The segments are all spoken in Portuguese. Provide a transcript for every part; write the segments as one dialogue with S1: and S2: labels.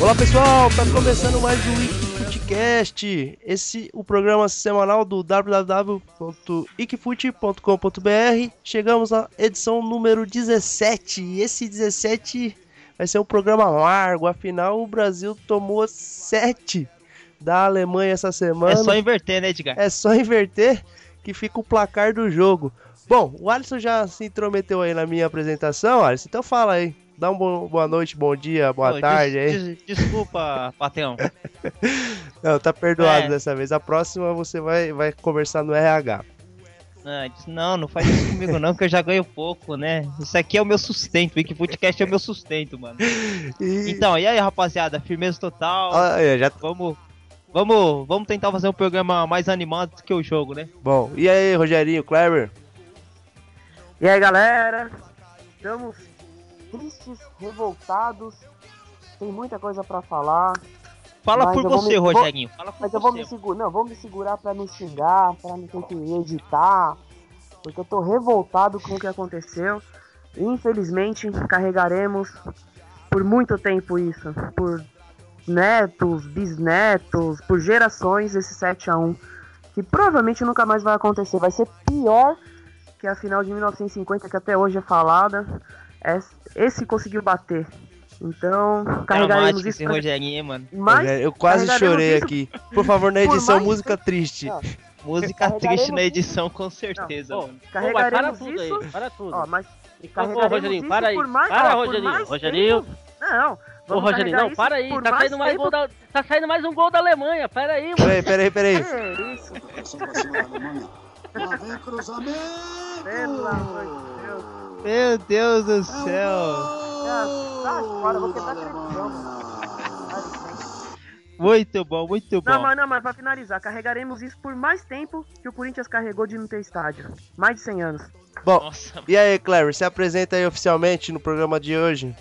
S1: Olá pessoal, tá começando mais um Wikifutcast. Esse o programa semanal do www.wikifute.com.br. Chegamos à edição número 17. E esse 17 vai ser um programa largo, afinal o Brasil tomou 7 da Alemanha essa semana.
S2: É só inverter, né, Edgar?
S1: É só inverter que fica o placar do jogo. Bom, o Alisson já se intrometeu aí na minha apresentação, Alisson, então fala aí. Dá uma boa noite, bom dia, boa
S2: Pô,
S1: tarde
S2: des-
S1: aí.
S2: des- desculpa, Pateão.
S1: Não, tá perdoado
S2: É.
S1: dessa vez. A próxima você vai, vai conversar no RH.
S2: Disse, não, não faz isso comigo não, que eu já ganho pouco, né? Isso aqui é o meu sustento, o Wikifutcast é o meu sustento, mano.
S1: E...
S2: Então, e aí, rapaziada, firmeza total.
S1: Ah, é, já...
S2: Vamos, vamos, vamos tentar fazer um programa mais animado do que o jogo, né?
S1: Bom, e aí, Rogerinho, Kleber?
S3: E aí galera, estamos tristes, revoltados, tem muita coisa pra falar,
S2: Fala por você,
S3: me-
S2: Rogerinho. Fala por
S3: mas eu vou me
S2: você.
S3: segurar, não, vou me segurar pra não xingar, pra não ter que editar, porque eu tô revoltado com o que aconteceu. Infelizmente, carregaremos por muito tempo isso, por netos, bisnetos, por gerações esse 7 a 1 que provavelmente nunca mais vai acontecer, vai ser pior que a final de 1950 que até hoje é falada. Es- Esse conseguiu bater. Então, carregaremos isso
S2: esse
S3: pra...
S2: Rogerinho, mano.
S3: Mas
S1: eu quase
S3: carregaremos
S1: chorei
S3: isso-
S1: aqui. Por favor, na edição,
S3: mais-
S1: música triste.
S3: Não,
S2: Música
S3: Carregaremos
S2: triste na
S3: isso-
S2: edição, com certeza,
S3: Não,
S2: mano.
S4: Ô, mas para
S3: carregaremos
S4: tudo
S3: isso.
S4: aí, para tudo.
S3: Ó, mas
S4: Ô,
S3: carregaremos
S4: Rogerinho,
S3: isso
S4: para aí.
S3: por mais,
S4: Para,
S3: ó,
S4: Rogerinho,
S3: mais
S4: Rogerinho.
S3: tempo- Não,
S4: Ô,
S3: vamos
S4: Rogerinho, não,
S3: isso
S4: para aí. Tá saindo, mais
S3: tempo.
S4: gol da, tá saindo mais um gol da Alemanha. Pera aí, mano.
S1: Peraí, peraí, peraí.
S3: É isso,
S5: Marcação pra cima da Alemanha. Lá vem cruzamento.
S3: pelo amor de Deus.
S2: Meu Deus do
S5: um
S2: céu.
S3: fora, vou quebrar televisão,
S5: Alemanha.
S2: Muito bom, muito bom.
S3: Não, mas não, mas pra finalizar, carregaremos isso por mais tempo que o Corinthians carregou de não ter estádio. Mais de 100 anos.
S1: Bom,
S2: Nossa,
S1: e aí, Kleber, se apresenta aí oficialmente no programa de hoje.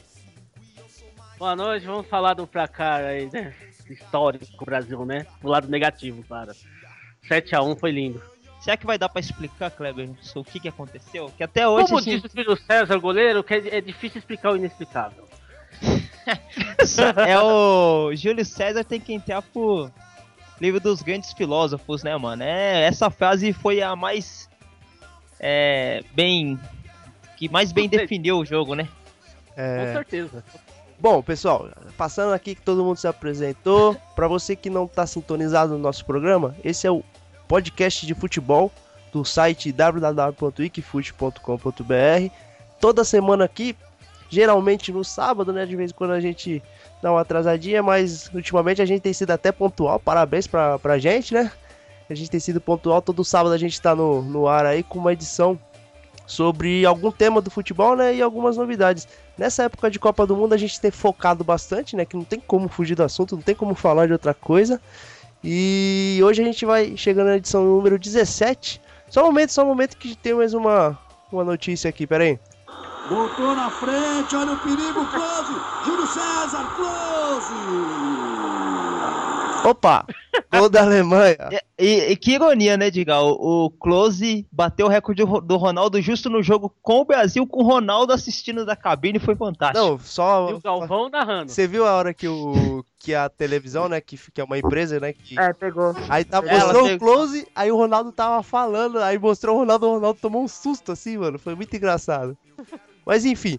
S4: Boa noite, vamos falar do placar aí, né? Histórico do Brasil, né? Do lado negativo, claro. 7x1 foi lindo.
S2: Será que vai dar pra explicar, Kleber, o que que aconteceu? Que até hoje,
S4: Como
S2: assim,
S4: disse o filho César, goleiro, que é é difícil explicar o inexplicável.
S2: é o Júlio César tem que entrar pro livro dos grandes filósofos, né, mano? É, essa frase foi a mais é, bem que mais bem definiu o jogo, né?
S4: Com
S1: É...
S4: certeza.
S1: Bom, pessoal, passando aqui que todo mundo se apresentou. Pra você que não tá sintonizado no nosso programa, esse é o podcast de futebol do site www.wikifute.com.br. Toda semana aqui, geralmente no sábado, né? De vez em quando a gente dá uma atrasadinha, mas ultimamente a gente tem sido até pontual. Parabéns pra, pra gente, né? A gente tem sido pontual. Todo sábado a gente tá no, no ar aí com uma edição sobre algum tema do futebol, né? E algumas novidades. Nessa época de Copa do Mundo a gente tem focado bastante, né? Que não tem como fugir do assunto, não tem como falar de outra coisa. E hoje a gente vai chegando na edição número 17. Só um momento, só um momento que tem mais uma, uma notícia aqui, pera aí.
S5: Botou na frente, olha o perigo, Close. Júlio César, Close.
S1: Opa! Gol da Alemanha.
S2: E, e- e que ironia, né, Diga? O, o Close bateu o recorde do, do Ronaldo justo no jogo com o Brasil, com o Ronaldo assistindo da cabine, foi fantástico.
S1: Não,
S4: E
S1: só.
S4: o Galvão narrando.
S1: Você viu a hora que o que a televisão, né, que, que é uma empresa, né, que
S3: É, pegou.
S1: Aí tá, mostrou o
S2: pegou-
S1: close, aí o Ronaldo tava falando, aí mostrou o Ronaldo, o Ronaldo tomou um susto assim, mano. Foi muito engraçado. Mas enfim,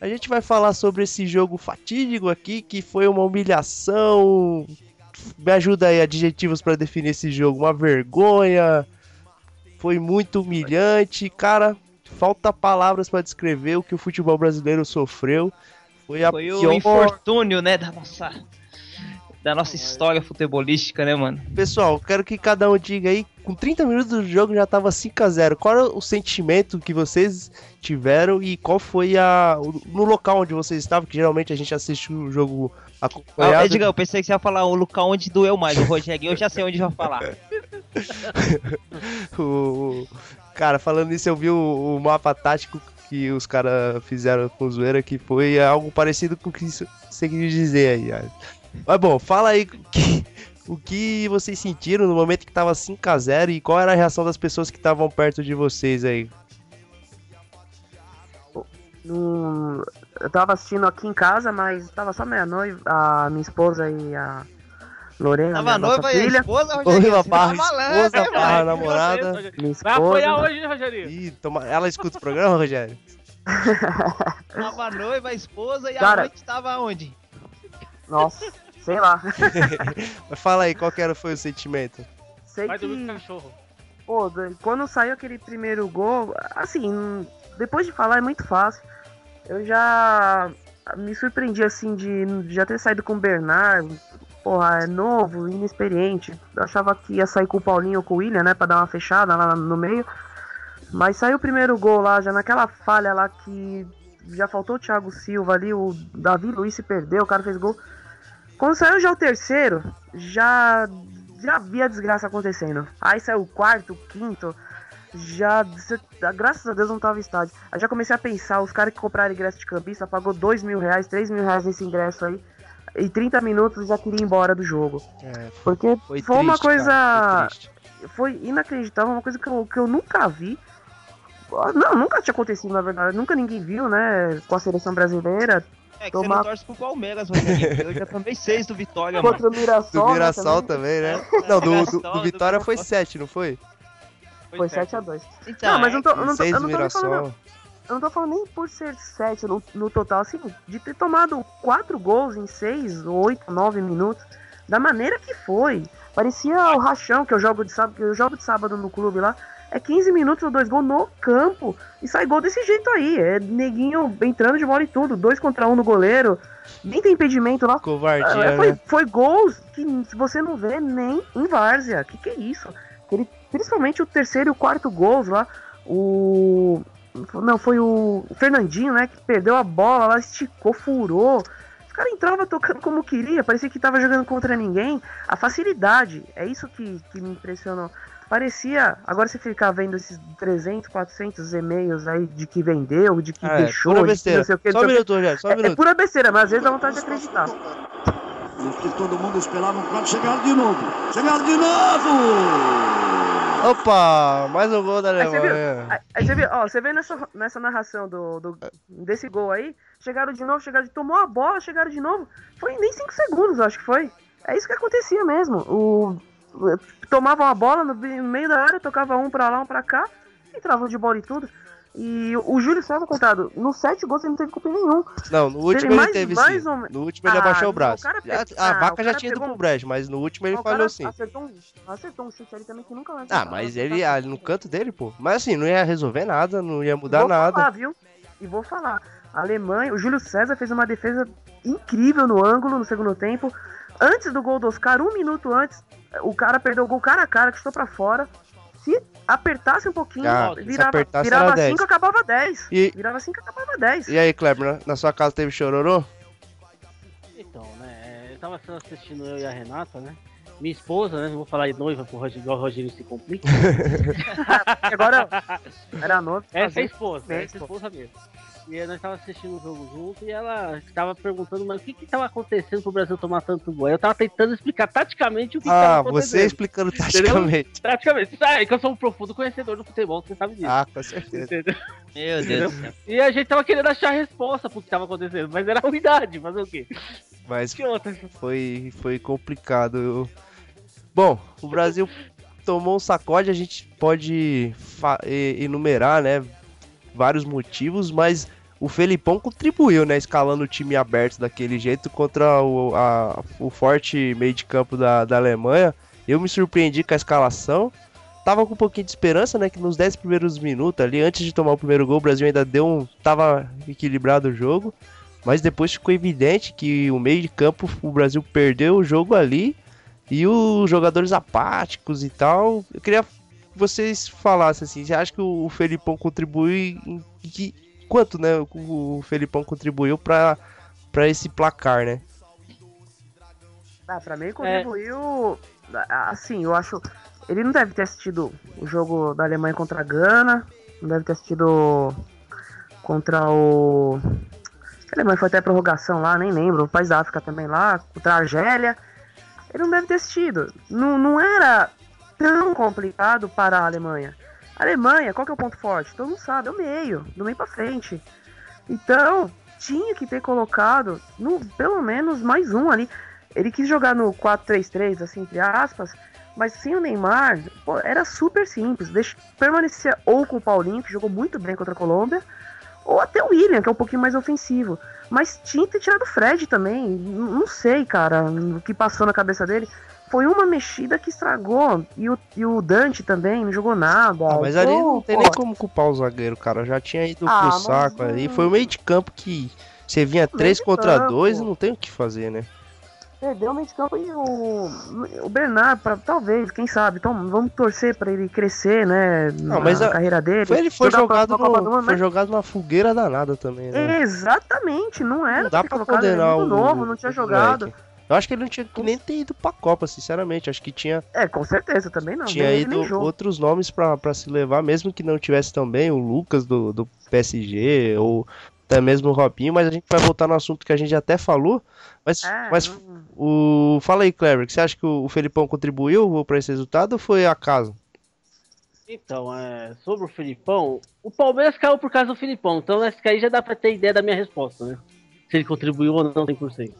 S1: a gente vai falar sobre esse jogo fatídico aqui, que foi uma humilhação. Me ajuda aí, adjetivos pra definir esse jogo. Uma vergonha. Foi muito humilhante. Cara, falta palavras pra descrever o que o futebol brasileiro sofreu. Foi a
S2: Foi o
S1: pior
S2: infortúnio, né, da nossa, da nossa história futebolística, né, mano?
S1: Pessoal, quero que cada um diga aí, com 30 minutos do jogo já tava 5x0. Qual era o sentimento que vocês tiveram e qual foi a. no local onde vocês estavam, que geralmente a gente assiste o jogo
S2: Ah,
S1: acompanhado.
S2: Edgar, eu pensei que você ia falar o local onde doeu mais, o Rogério, eu já sei onde vai falar.
S1: o, cara, falando nisso, eu vi o, o mapa tático que os caras fizeram com o Zoeira, que foi algo parecido com o que isso- você quis dizer aí. Mas bom, fala aí o que, o que vocês sentiram no momento que tava 5x0 e qual era a reação das pessoas que estavam perto de vocês aí.
S3: No- eu tava assistindo aqui em casa, mas tava só minha noiva, a minha esposa e a Lorena,
S2: Tava noiva e a esposa, Rogerinho.
S1: Noiva barra esposa barra
S4: Vai,
S1: namorada.
S3: Minha
S4: Vai apoiar
S3: esposa.
S4: hoje, Rogerinho.
S1: Ih, toma... ela escuta o programa, Rogério?
S2: Tava noiva, a esposa e
S3: Cara.
S2: a noite tava onde?
S3: Nossa, sei lá.
S1: Mas fala aí, qual que era, foi o sentimento?
S3: Sei
S4: dormir
S3: que,
S4: com o cachorro.
S3: pô, do- quando saiu aquele primeiro gol, assim, depois de falar é muito fácil. Eu já me surpreendi, assim, de de já ter saído com o Bernard. Porra, é novo, inexperiente. Eu achava que ia sair com o Paulinho ou com o William, né, pra dar uma fechada lá no meio. Mas saiu o primeiro gol lá, já naquela falha lá que já faltou o Thiago Silva ali, o Davi Luiz se perdeu, o cara fez gol. Quando saiu já o terceiro, já já vi a desgraça acontecendo. Aí saiu o quarto, o quinto, já graças a Deus não tava estádio. Aí já comecei a pensar, os caras que compraram ingresso de campista pagou dois mil reais, três mil reais nesse ingresso aí. E 30 minutos já queria ir embora do jogo.
S1: É,
S3: Porque
S1: foi,
S3: foi, uma
S1: triste,
S3: coisa
S1: cara, foi
S3: foi inacreditável, uma coisa que eu, que eu nunca vi. Não, nunca tinha acontecido, na verdade. Nunca ninguém viu, né? Com a seleção brasileira.
S2: É que
S3: Tomar-
S2: você não torce pro Palmeiras, Rogerinho. Eu já tomei seis do Vitória, mano.
S3: Contra o Mirassol.
S1: Do
S3: né,
S1: Mirassol
S3: também.
S1: também, né? Não, do, do,
S2: Mirassol,
S1: do
S2: do
S1: Vitória foi
S2: Mirassol.
S1: 7, não foi?
S3: Foi
S4: certo.
S3: 7x2.
S2: Então,
S3: Não, mas
S2: é,
S3: eu não tô, eu não tô,
S1: 6
S3: eu
S1: do
S3: não tô nem falando.
S1: Mirassol.
S3: Eu não tô falando nem por ser 7 no, no total, assim, de ter tomado 4 gols em 6, 8, 9 minutos. Da maneira que foi. Parecia o rachão que eu jogo de sábado, que eu jogo de sábado no clube lá. É 15 minutos ou dois gols no campo. E sai gol desse jeito aí. É neguinho entrando de bola e tudo. Dois contra um no goleiro. Nem tem impedimento lá.
S1: Covardia,
S3: É, foi,
S1: né?
S3: foi gols que você não vê nem em Várzea. Que que é isso? Ele, principalmente o terceiro e o quarto gols lá. O. Não, foi o Fernandinho, né? Que perdeu a bola lá, esticou, furou. Os caras entravam tocando como queria, parecia que tava jogando contra ninguém. A facilidade, é isso que, que me impressionou. Parecia, agora você ficar vendo esses 300, 400 e-mails aí de que vendeu, de que
S1: Ah, é,
S3: deixou,
S1: pura
S3: de que
S1: besteira.
S3: não sei o que,
S1: Só um minuto, Rogério, só um
S3: É, é
S1: minuto.
S3: pura besteira, mas às vezes dá vontade de acreditar.
S5: Todo mundo esperava um quadro chegaram de novo. Chegaram de novo!
S1: Opa, mais um gol da
S3: Aí você viu,
S1: Alemanha.
S3: aí- aí você vê, ó, você vê nessa, nessa narração do, do- desse gol aí, chegaram de novo, chegaram de, tomou a bola, chegaram de novo, foi nem 5 segundos, eu acho que foi. É isso que acontecia mesmo. O- tomavam a bola no, no meio da área, tocava um pra lá, um pra cá, entravam de bola e tudo. E o Júlio César, coitado, nos sete gols ele não teve culpa nenhum.
S1: Não, no último ele
S3: mais-
S1: teve
S3: mais
S1: sim. No último ele
S3: Ah,
S1: abaixou o braço.
S3: o
S1: Já- a
S3: ah,
S1: vaca já tinha ido
S3: pegou
S1: pro
S3: um-
S1: brejo, mas no último ele
S3: o
S1: falhou sim.
S3: Acertou um, acertou um chute ali também que nunca mais.
S1: Ah, mas ele ali no canto dele, pô. Mas assim, não ia resolver nada, não ia mudar
S3: vou
S1: nada.
S3: Falar, viu? E vou falar. A Alemanha, o Júlio César fez uma defesa incrível no ângulo no segundo tempo. Antes do gol do Oscar, um minuto antes, o cara perdeu o gol cara a cara, que estou pra fora. Se apertasse um pouquinho,
S1: Ah,
S3: virava, virava
S1: era 10.
S3: 5, acabava 10.
S1: E-
S3: Virava 5, acabava 10.
S1: E aí, Kleber, na, sua casa teve chororô?
S4: Então, né? Eu tava assistindo eu e a Renata, né? Minha esposa, né? Não vou falar de noiva pro Rogério, igual o Rogério se complica.
S3: Agora era novo.
S4: Essa é a esposa,
S3: Bem,
S4: essa é a esposa mesmo. E aí nós tava assistindo o jogo junto e ela tava perguntando, mas o que que tava acontecendo pro Brasil tomar tanto gol? Eu tava tentando explicar taticamente o que, que
S1: Ah,
S4: tava acontecendo.
S1: você explicando taticamente.
S4: Praticamente. Sabe que eu sou um profundo conhecedor do futebol, você sabe disso.
S1: Ah, com certeza.
S4: Entendeu?
S2: Meu Deus do céu.
S4: E a gente tava querendo achar a resposta pro que tava acontecendo, mas era ruindade, fazer o quê?
S1: Mas
S4: Que outra?
S1: foi, foi complicado. Eu- Bom, o Brasil tomou um sacode, a gente pode enumerar, né, vários motivos, mas o Felipão contribuiu, né, escalando o time aberto daquele jeito contra o, a- o forte meio de campo da, da Alemanha. Eu me surpreendi com a escalação. Tava com um pouquinho de esperança, né, que nos 10 primeiros minutos ali, antes de tomar o primeiro gol, o Brasil ainda deu um... tava equilibrado o jogo. Mas depois ficou evidente que o meio de campo, o Brasil perdeu o jogo ali. E os jogadores apáticos e tal. Eu queria que vocês falassem assim, você acha que o Felipão contribui em que quanto, né, o Felipão contribuiu para para esse placar, né?
S3: Ah, pra mim contribuiu. a- Assim, eu acho. Ele não deve ter assistido o jogo da Alemanha contra a Gana. Não deve ter assistido contra o. A Alemanha foi até a prorrogação lá, nem lembro. O país da África também lá, contra a Argélia. Ele não deve ter assistido. Não, não era tão complicado para a Alemanha. A Alemanha, qual que é o ponto forte? Todo mundo sabe, é o meio, do meio pra frente. Então, tinha que ter colocado no, pelo menos mais um ali. Ele quis jogar no 4-3-3, assim, entre aspas, mas sem o Neymar, pô, era super simples. Deixa, permanecia ou com o Paulinho, que jogou muito bem contra a Colômbia, ou até o William, que é um pouquinho mais ofensivo. Mas tinha que ter tirado o Fred também. Não sei, cara, o que passou na cabeça dele. Foi uma mexida que estragou. E o, e o Dante também não jogou nada.
S1: Ah, mas ali não tem
S3: pô,
S1: nem como culpar o zagueiro, cara. Já tinha ido
S3: Ah,
S1: pro saco
S3: não-
S1: ali. Foi o meio de campo que você vinha
S3: Meio
S1: 3
S3: de
S1: contra
S3: campo.
S1: 2 e não tem o que fazer, né?
S3: Perdeu o meio de campo e o, o Bernard, pra, talvez, quem sabe. Então vamos torcer pra ele crescer, né?
S1: Não,
S3: na
S1: mas a-
S3: carreira dele.
S1: Foi, ele foi
S3: a
S1: jogado, no,
S3: Mundo,
S1: foi
S3: mas-
S1: jogado numa fogueira danada também, né?
S3: Exatamente, não era
S1: Não dá pra
S3: colocado, ele
S1: condenar
S3: muito
S1: o,
S3: novo, não tinha jogado.
S1: moleque. Eu acho que ele não tinha que nem ter ido pra Copa, sinceramente. Acho que tinha,
S3: É, com certeza, também não.
S1: tinha
S3: nem,
S1: ido
S3: nem
S1: outros nomes pra, pra se levar, mesmo que não tivesse também o Lucas do, do PSG ou até mesmo o Robinho, mas a gente vai voltar no assunto que a gente até falou. Mas,
S3: É,
S1: mas
S3: não-
S1: o. Fala aí, Clever, que você acha que o, o Felipão contribuiu pra esse resultado ou foi acaso?
S4: Então, é, sobre o Filipão, o Palmeiras caiu por causa do Filipão, então essa aí já dá pra ter ideia da minha resposta, né? Se ele contribuiu ou não 100%.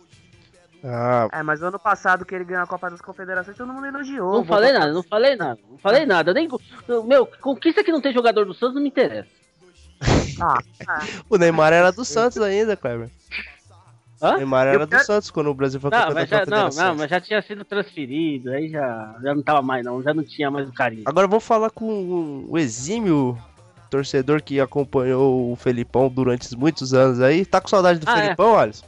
S1: Ah,
S3: É, mas o ano passado que ele ganhou a Copa das Confederações, todo mundo elogiou.
S4: Não falei nada, não falei nada, não falei nada. Nem, meu, conquista que não tem jogador do Santos não me interessa.
S3: Ah, ah,
S1: o Neymar era do Santos ainda, Clever. O
S4: Hã?
S1: Neymar era
S3: Eu
S1: do
S3: quero-
S1: Santos quando o Brasil foi
S4: Não,
S1: campeão
S4: mas
S1: da
S4: já, não, não, mas já tinha sido transferido, aí já, já não tava mais não, já não tinha mais o carinho.
S1: Agora vamos falar com o exímio torcedor que acompanhou o Felipão durante muitos anos aí. Tá com saudade do
S4: Ah, é.
S1: Felipão, Alisson?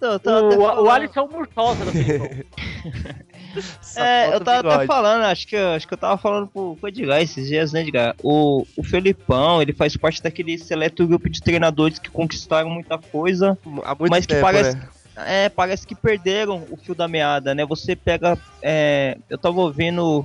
S2: Tava até
S4: O, o
S2: falando-
S4: Alisson é o Murtosa.
S1: Só
S2: É, eu
S1: o
S2: tava até
S1: bigode.
S2: falando, acho que, eu- acho que eu tava falando pro, pro Edgar esses dias, né, Edgar? O, o Felipão, ele faz parte daquele seleto grupo de treinadores que conquistaram muita coisa,
S1: Há muito
S2: mas que
S1: tempo,
S2: parece,
S1: né?
S2: é, parece que perderam o fio da meada, né? Você pega, é, eu tava ouvindo,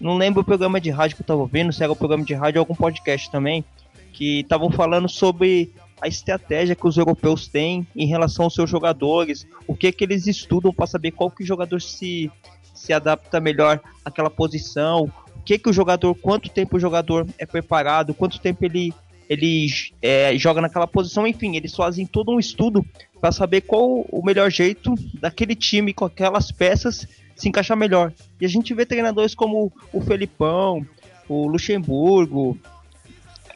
S2: não lembro o programa de rádio que eu tava ouvindo, se era o programa de rádio ou algum podcast também, que estavam falando sobre a estratégia que os europeus têm em relação aos seus jogadores, o que que eles estudam para saber qual que jogador se, se adapta melhor àquela posição, o que que o jogador, quanto tempo o jogador é preparado, quanto tempo ele ele é, joga naquela posição, enfim, eles fazem todo um estudo para saber qual o melhor jeito daquele time com aquelas peças se encaixar melhor. E a gente vê treinadores como o Felipão, o Luxemburgo,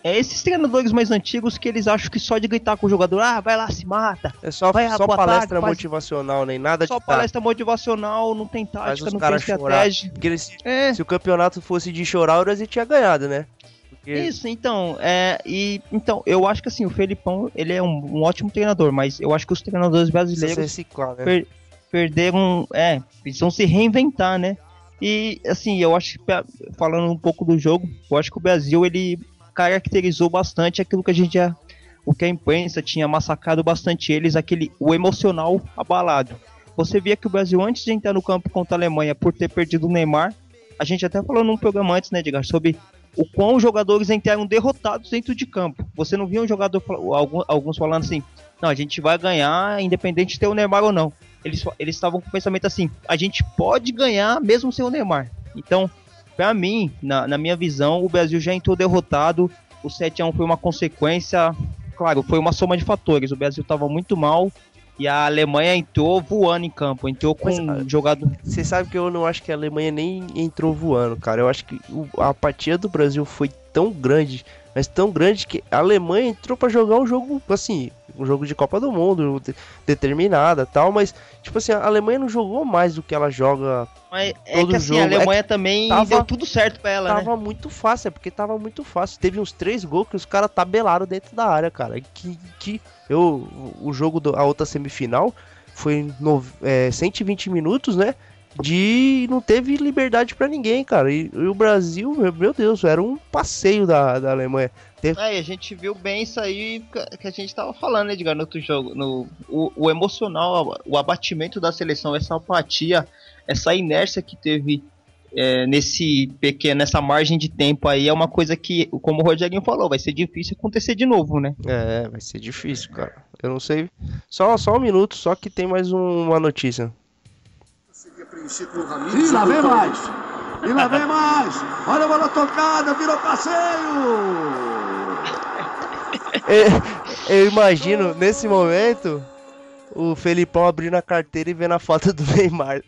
S2: é esses treinadores mais antigos que eles acham que só de gritar com o jogador, ah, vai lá, se mata,
S1: É só,
S2: Vai,
S1: só palestra
S2: tarde, faz-
S1: motivacional, nem nada
S2: só
S1: de
S2: palestra motivacional, não tem
S1: faz
S2: tática, não tem estratégia.
S1: Porque eles-
S2: É,
S1: se o campeonato fosse de chorar, o Brasil tinha ganhado, né? Porque
S2: Isso, então, é, e então, eu acho que assim, o Felipão, ele é um, um ótimo treinador, mas eu acho que os treinadores
S1: se
S2: brasileiros
S1: reciclar, né?
S2: per- perderam, é, precisam se reinventar, né? E assim, eu acho que falando um pouco do jogo, eu acho que o Brasil ele caracterizou bastante aquilo que a gente já o que a imprensa tinha massacrado bastante eles, aquele o emocional abalado. Você via que o Brasil antes de entrar no campo contra a Alemanha por ter perdido o Neymar, a gente até falou num programa antes, né, Edgar, sobre o quão os jogadores entraram derrotados dentro de campo. Você não via um jogador, alguns falando assim, não, a gente vai ganhar independente de ter o Neymar ou não. Eles estavam com o pensamento assim, a gente pode ganhar mesmo sem o Neymar. Então, pra mim, na, na minha visão, o Brasil já entrou derrotado, o 7x1 foi uma consequência, claro, foi uma soma de fatores. O Brasil estava muito mal e a Alemanha entrou voando em campo, entrou com
S1: Mas,
S2: jogador...
S1: Você sabe que eu não acho que a Alemanha nem entrou voando, cara. Eu acho que a apatia do Brasil foi tão grande, mas tão grande que a Alemanha entrou pra jogar um jogo, assim, um jogo de Copa do Mundo, de- determinada tal, mas, tipo assim, a Alemanha não jogou mais do que ela joga.
S2: Mas é
S1: todo
S2: que assim,
S1: jogo,
S2: a
S1: é
S2: Alemanha também
S1: tava-
S2: deu tudo certo pra ela, né?
S1: tava muito fácil, é porque tava muito fácil. Teve uns três gols que os caras tabelaram dentro da área, cara. Que, que eu, o jogo, da outra semifinal foi no, é, 120 minutos, né? De não teve liberdade pra ninguém, cara. E, e o Brasil, meu, meu Deus, era um passeio da, da Alemanha.
S2: É, e a gente viu bem isso aí que- que a gente tava falando, né, Edgar, no outro jogo. No, o, o emocional, o abatimento da seleção, essa apatia, essa inércia que teve é, nesse pequeno, nessa margem de tempo aí, é uma coisa que, como o Rogerinho falou, vai ser difícil acontecer de novo, né?
S1: É, vai ser difícil, cara. Eu não sei. Só, só um minuto, só que tem mais um- uma notícia.
S5: E lá vem mais. E lá vem mais. Olha a bola tocada, virou passeio.
S1: Eu imagino, nesse momento, o Felipão abrindo a carteira e vendo a foto do Neymar.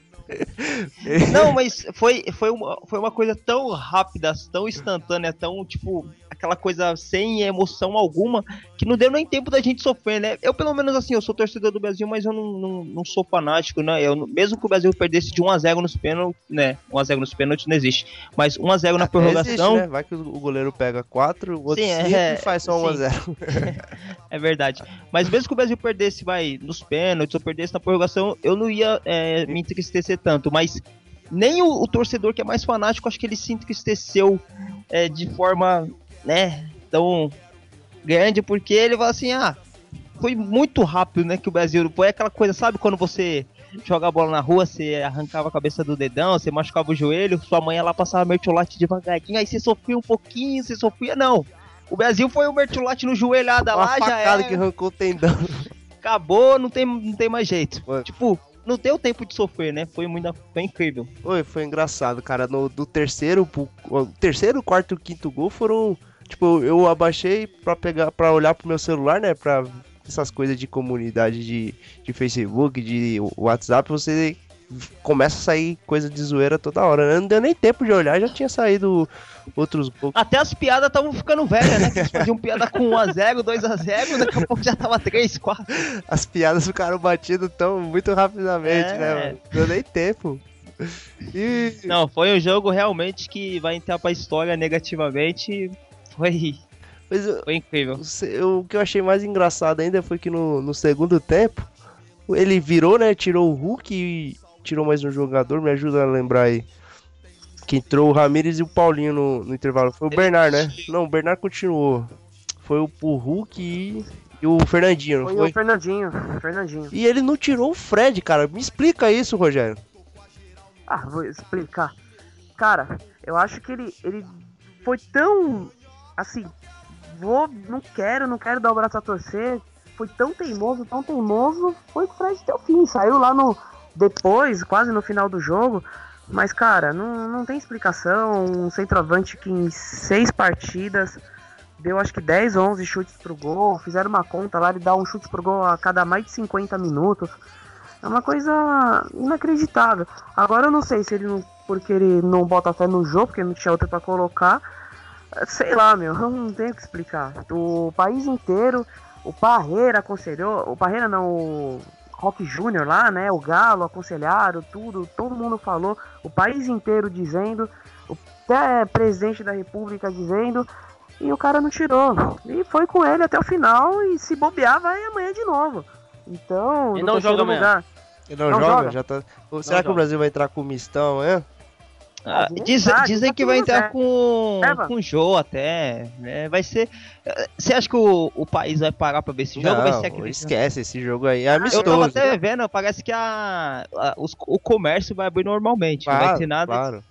S2: Não, mas foi, foi, uma, foi uma coisa tão rápida, tão instantânea, tão, tipo, aquela coisa sem emoção alguma, que não deu nem tempo da gente sofrer, né? Eu, pelo menos, assim, eu sou torcedor do Brasil, mas eu não, não, não sou fanático, né? Eu, mesmo que o Brasil perdesse de 1x0 nos pênaltis, né? 1x0 nos pênaltis não existe. Mas 1x0 na prorrogação.
S1: Existe, né? Vai que o goleiro pega 4, o outro 5 é, e faz só 1x0.
S2: é verdade. Mas mesmo que o Brasil perdesse, vai, nos pênaltis ou perdesse na prorrogação, eu não ia é, me entristecer tanto. Mas nem o, o, torcedor que é mais fanático, acho que ele se entristeceu é, de forma né, tão grande, porque ele fala assim, ah, foi muito rápido, né, que o Brasil foi aquela coisa, sabe quando você joga a bola na rua, você arrancava a cabeça do dedão, você machucava o joelho, sua mãe lá passava mertiolate devagarinho, aí você sofria um pouquinho, você sofria, não. O Brasil foi o mertiolate no joelhada
S1: Uma
S2: lá, já
S1: era. que arrancou o tendão.
S2: Acabou, não tem, não tem mais jeito. Tipo, não deu tempo de sofrer, né? Foi muito foi incrível.
S1: Foi, foi engraçado, cara. No, do terceiro, o terceiro, quarto, quinto gol foram Tipo, eu abaixei pra pegar, para olhar pro meu celular, né? Pra essas coisas de comunidade de, de Facebook, de WhatsApp, você começa a sair coisa de zoeira toda hora. Né? Não deu nem tempo de olhar, já tinha saído outros
S2: Até as piadas estavam ficando velhas, né? Que eles faziam piada com 1x0, 2x0, daqui a pouco já tava 3, 4.
S1: As piadas ficaram batidas tão muito rapidamente, é... né? Mano? Não deu nem tempo.
S2: E... Não, foi um jogo realmente que vai entrar pra história negativamente foi. Mas, foi incrível.
S1: O, o que eu achei mais engraçado ainda foi que no, no segundo tempo ele virou, né? Tirou o Hulk e tirou mais um jogador. Me ajuda a lembrar aí. Que entrou o Ramires e o Paulinho no, no intervalo. Foi o Bernard, né? Não, o Bernard continuou. Foi o, o Hulk e, e o Fernandinho, não
S3: foi?
S1: Foi
S3: o Fernandinho, Fernandinho.
S1: E ele não tirou o Fred, cara. Me explica isso, Rogério.
S3: Ah, vou explicar. Cara, eu acho que ele, ele foi tão assim, vou, não quero, não quero dar o braço a torcer. Foi tão teimoso, tão teimoso, foi com o Fred até o fim. Saiu lá no. Depois, quase no final do jogo. Mas, cara, não, não tem explicação. Um centroavante que em seis partidas deu acho que 10 ou 11 chutes pro gol. Fizeram uma conta lá, ele dá um chute pro gol a cada mais de 50 minutos. É uma coisa inacreditável. Agora eu não sei se ele não. Porque ele não bota fé no jogo, porque não tinha outro para colocar Sei lá, meu, não tenho o que explicar. O país inteiro, o Parreira aconselhou, o Parreira não, o Rock Júnior lá, né? O Galo aconselharam, tudo, todo mundo falou, o país inteiro dizendo, até presidente da república dizendo, e o cara não tirou. E foi com ele até o final e se bobear vai amanhã de novo. Então,
S4: e não joga lugar.
S1: Ele não, não joga? joga? Já tá... Será não que joga. o Brasil vai entrar com mistão amanhã?
S2: Ah, diz, dizem tá que vai entrar com, com o Joe até, né? Vai ser. Você acha que o, o país vai parar pra ver esse jogo?
S1: Não,
S2: vai
S1: ser aquele... esquece esse jogo aí. É amistoso.
S2: Eu tava até vendo, parece que a, a os, o comércio vai abrir normalmente. Claro, não vai ter nada.
S1: Claro.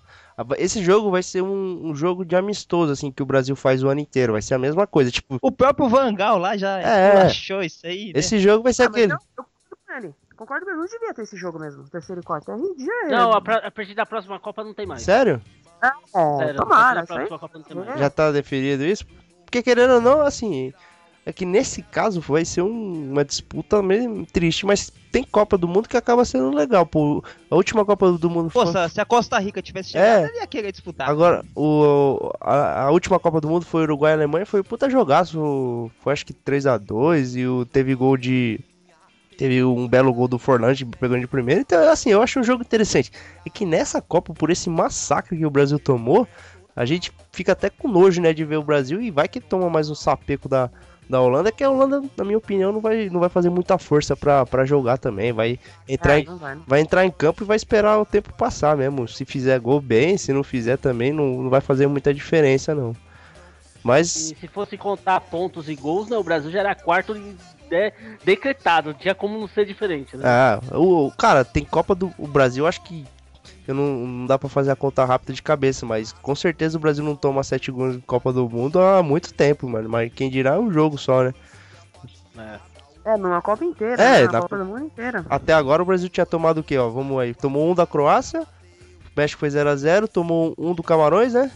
S1: Esse jogo vai ser um, um, jogo de amistoso, assim, que o Brasil faz o ano inteiro. Vai ser a mesma coisa, tipo...
S2: O próprio Vangal lá já é, achou isso aí, né?
S1: Esse jogo vai ser ah, aquele... Não, eu
S3: concordo mesmo, não devia ter esse jogo mesmo, terceiro e quarto. É
S4: ridículo. Não, a, a partir da próxima Copa não tem mais.
S1: Sério?
S3: É, é Sério, tomara.
S1: Já tá definido isso? Porque querendo ou não, assim, é que nesse caso vai ser um, uma disputa meio triste, mas tem Copa do Mundo que acaba sendo legal. Pô, a última Copa do Mundo
S2: foi. Poxa, se a Costa Rica tivesse chegado, é. ele ia querer disputar.
S1: Agora, o, a, a, última Copa do Mundo foi Uruguai e Alemanha, foi puta jogaço. Foi acho que 3 a 2 e o, teve gol de Teve um belo gol do Forlange pegando de primeiro. Então, assim, eu acho um jogo interessante. E que nessa Copa, por esse massacre que o Brasil tomou, a gente fica até com nojo, né, de ver o Brasil e vai que toma mais um sapeco da, da Holanda, que a Holanda, na minha opinião, não vai, não vai fazer muita força para jogar também. Vai entrar, é, em, vai, vai, entrar em campo e vai esperar o tempo passar mesmo. Se fizer gol bem, se não fizer também, não, não vai fazer muita diferença, não. Mas.
S4: E se fosse contar pontos e gols, não, o Brasil já era quarto de, decretado, não tinha como não ser diferente, né?
S1: Ah, o, cara, tem Copa do o Brasil, acho que eu não, não dá para fazer a conta rápida de cabeça, mas com certeza o Brasil não toma sete gols de Copa do Mundo há muito tempo, mano. Mas quem dirá é um jogo só, né?
S3: É. É, numa Copa inteira, é, né? na Copa do Mundo inteira.
S1: Até agora o Brasil tinha tomado o quê, ó? Vamos aí. Tomou um da Croácia, o México foi 0x0, tomou um do Camarões, né?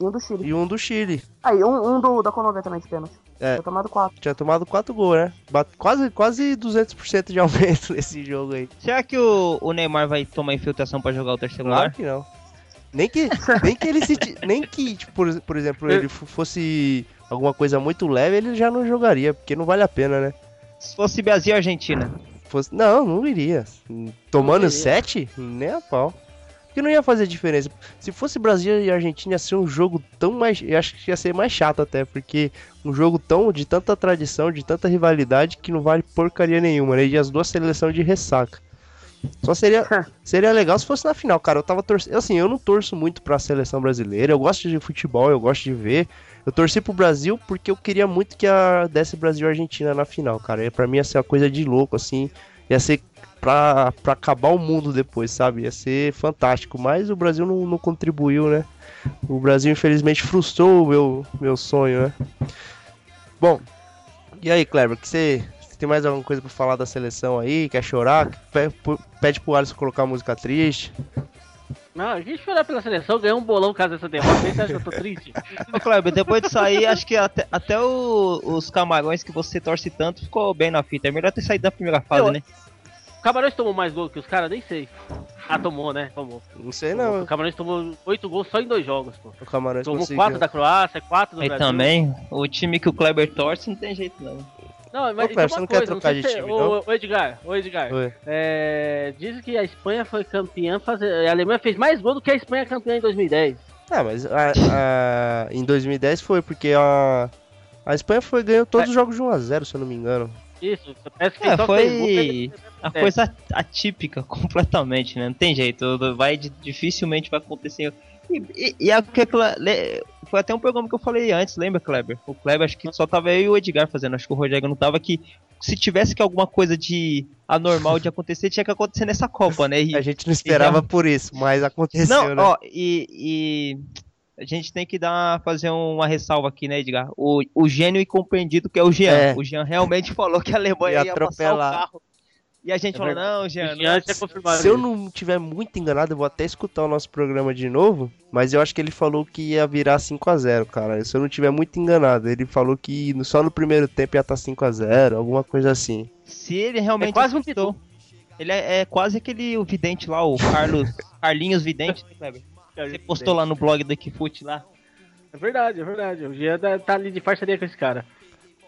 S3: E um do Chile.
S1: E um do Chile.
S3: Aí, um, um do, da Colômbia também de pênalti.
S1: É.
S3: Tinha tomado 4.
S1: Tinha tomado 4 gols, né? Bate- Quase, quase 200% de aumento nesse jogo aí.
S2: Será que o, o Neymar vai tomar infiltração pra jogar o terceiro
S1: Claro
S2: lugar?
S1: que não. Nem que, nem que ele se. Nem que, tipo, por, por exemplo, ele fosse alguma coisa muito leve, ele já não jogaria, porque não vale a pena, né?
S2: Se fosse Brasil e Argentina.
S1: Fosse, não, não iria. Tomando
S4: Não iria.
S1: 7, nem a pau. Porque não ia fazer diferença. Se fosse Brasil e Argentina, ia ser um jogo tão mais. Eu acho que ia ser mais chato até, porque um jogo tão de tanta tradição, de tanta rivalidade, que não vale porcaria nenhuma, né? E as duas seleções de ressaca. Só seria, seria legal se fosse na final, cara. Eu tava torcendo. Assim, eu não torço muito pra seleção brasileira. Eu gosto de futebol, eu gosto de ver. Eu torci pro Brasil porque eu queria muito que a desse Brasil e Argentina na final, cara. E pra mim ia ser uma coisa de louco, assim. Ia ser pra, pra acabar o mundo depois, sabe? Ia ser fantástico. Mas o Brasil não, não contribuiu, né? O Brasil, infelizmente, frustrou o meu, meu sonho, né? Bom, e aí, Kleber, que você, tem mais alguma coisa pra falar da seleção aí? Quer chorar? Pede pro Alisson colocar música triste.
S4: Não, a gente chorar pela seleção, ganhou um bolão caso dessa derrota. Aí Você acha que eu tô triste?
S2: Ô, Kleber, depois de sair, acho que até, até o- os camarões que você torce tanto ficou bem na fita. É melhor ter saído da primeira fase,
S4: Eu-
S2: né?
S4: O Camarões tomou mais gol que os caras? Nem sei. Ah, tomou, né? Tomou.
S1: Não sei não.
S4: O Camarões tomou 8 gols só em dois jogos, pô.
S1: O Camarões
S4: Tomou
S1: conseguiu.
S4: 4 da Croácia, 4 do
S2: Aí
S4: Brasil.
S2: também, o time que o Kleber torce não tem jeito não.
S4: Não, mas
S1: Ô,
S4: tem
S1: você não quer
S4: coisa,
S1: trocar
S4: sei
S1: de time,
S4: ô,
S1: não?
S4: ô, Edgar, ô Edgar.
S1: Oi.
S4: É, dizem que a Espanha foi campeã, fazer, a Alemanha fez mais gol do que a Espanha campeã em 2010.
S1: Ah, mas a- a- em 2010 foi, porque a, a Espanha foi, ganhou todos os jogos de 1x0, se eu não me engano.
S4: Isso, parece que
S2: É, foi a
S4: É.
S2: coisa atípica completamente, né? Não tem jeito, vai dificilmente vai acontecer. E, e, e é que foi até um programa que eu falei antes, lembra, Kleber? O Kleber acho que só tava eu e o Edgar fazendo, acho que o Rodrigo não tava que se tivesse que alguma coisa de anormal de acontecer, tinha que acontecer nessa Copa, né? E,
S1: A gente não esperava por isso, mas aconteceu,
S2: não,
S1: né?
S2: ó, e, a gente tem que dar, fazer uma ressalva aqui, né, Edgar? O, o gênio incompreendido que é o Jean.
S1: É.
S2: O Jean realmente falou que a Alemanha
S1: Ia
S2: ia, passar o
S1: atropelar.
S2: carro. E a gente
S4: É
S2: falou, não, Jean, não é
S4: confirmado
S1: Se eu não tiver muito enganado, eu vou até escutar o nosso programa de novo, mas eu acho que ele falou que ia virar 5x0, cara. Se eu não tiver muito enganado, ele falou que só no primeiro tempo ia estar 5x0, alguma coisa assim.
S2: Se ele realmente
S4: É quase um
S2: acertou, ele é, é quase aquele o vidente lá, o Carlos Carlinhos Vidente, né, Kleber? Você postou lá no blog do Equifute lá.
S4: É verdade, é verdade. O Jean tá- tá ali de farsaria com esse cara.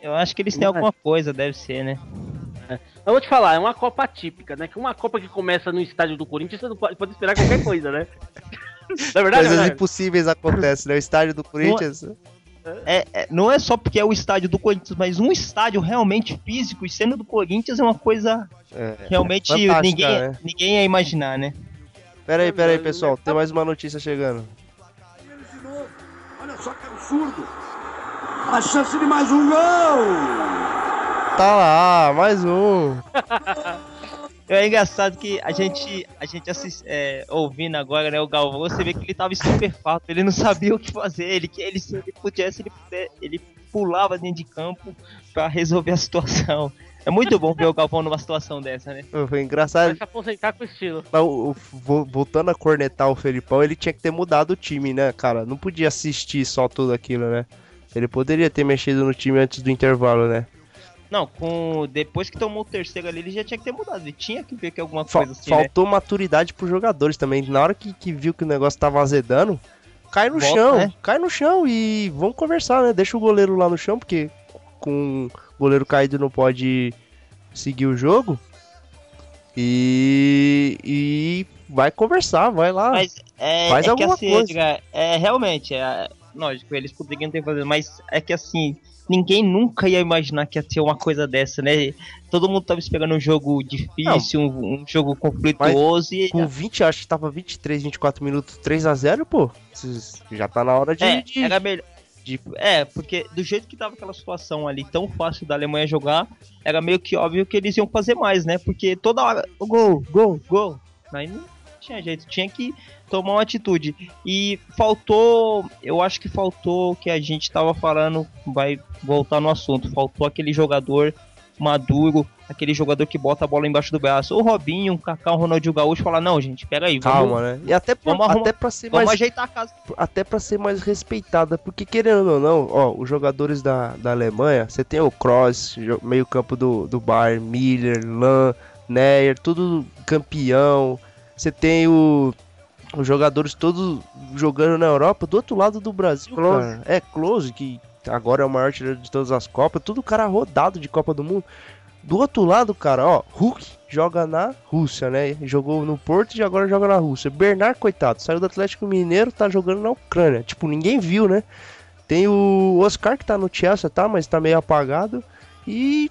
S2: Eu acho que eles têm
S4: é.
S2: alguma coisa, deve ser, né?
S4: Eu vou te falar, é uma Copa típica, né? Que uma Copa que começa no estádio do Corinthians, você não pode, pode esperar qualquer coisa, né? Não é verdade,
S1: Coisas
S4: né?
S1: impossíveis acontecem, né? O estádio do Corinthians.
S2: É, é- não é só porque é o estádio do Corinthians, mas um estádio realmente físico e sendo do Corinthians é uma coisa
S1: É.
S2: realmente ninguém,
S1: né?
S2: ninguém ia imaginar, né?
S1: Pera aí, pera aí, pessoal, tem mais uma notícia chegando.
S5: Olha só que absurdo. A chance de mais um gol.
S1: Tá lá, mais um.
S2: É engraçado que a gente, a gente assist, é, ouvindo agora, né, o Galvão, você vê que ele tava estupefato, ele não sabia o que fazer, ele, que ele se ele pudesse, ele, puder- ele pulava dentro de campo pra resolver a situação. É muito bom ver o Galvão numa situação dessa, né?
S1: Foi
S4: Vai
S1: engraçado.
S4: se aposentar com estilo.
S1: Mas o- o- vo- voltando a cornetar o Felipão, ele tinha que ter mudado o time, né, cara? Não podia assistir só tudo aquilo, né? Ele poderia ter mexido no time antes do intervalo, né?
S2: Não, com depois que tomou o terceiro ali, ele já tinha que ter mudado, ele tinha que ver que alguma
S1: Fa-
S2: coisa assim, né?
S1: faltou maturidade pros jogadores também. Na hora que, que viu que o negócio tava azedando, cai no
S2: Volta,
S1: chão,
S2: né?
S1: cai no chão e vamos conversar, né? Deixa o goleiro lá no chão, porque com o goleiro caído não pode seguir o jogo. E, e vai conversar, vai lá.
S2: Mas é,
S1: Faz
S2: é que
S1: alguma
S2: assim,
S1: coisa.
S2: É realmente, é, lógico, eles poderiam ter fazer, mas é que assim, ninguém nunca ia imaginar que ia ter uma coisa dessa, né? Todo mundo tava esperando um jogo difícil, um, um jogo conflituoso e
S1: Com 20, acho que tava 23, 24 minutos, 3x0, pô. Cês- Já tá na hora de.
S2: é,
S1: de-
S2: era melhor.
S1: de-
S2: É, porque do jeito que tava aquela situação ali, tão fácil da Alemanha jogar, era meio que óbvio que eles iam fazer mais, né? Porque toda hora, gol, gol, gol. Aí não tinha jeito, tinha que tomar uma atitude. E faltou, eu acho que faltou o que a gente tava falando, vai voltar no assunto, faltou aquele jogador maduro, aquele jogador que bota a bola embaixo do braço. O Robinho, um Kaká, um Ronaldinho Gaúcho fala, não, gente, pera aí, vamos,
S1: Calma, né? E até pra,
S2: vamos arrumar-
S1: até pra ser mais
S2: ajeitar a casa.
S1: até para ser mais respeitada, porque querendo ou não, ó, os jogadores da, da Alemanha, você tem o Kroos, jo- meio-campo do, do Bayern, Miller, Lan, Neuer, tudo campeão. Você tem o os jogadores todos jogando na Europa, do outro lado do Brasil,
S3: Klose.
S1: cara. É Close, que agora é o maior artilheiro de todas as Copas, tudo cara rodado de Copa do Mundo. Do outro lado, cara, ó, Hulk joga na Rússia, né? Jogou no Porto e agora joga na Rússia. Bernard, coitado, saiu do Atlético Mineiro, tá jogando na Ucrânia. Tipo, ninguém viu, né? Tem o Oscar que tá no Chelsea, tá? Mas tá meio apagado. E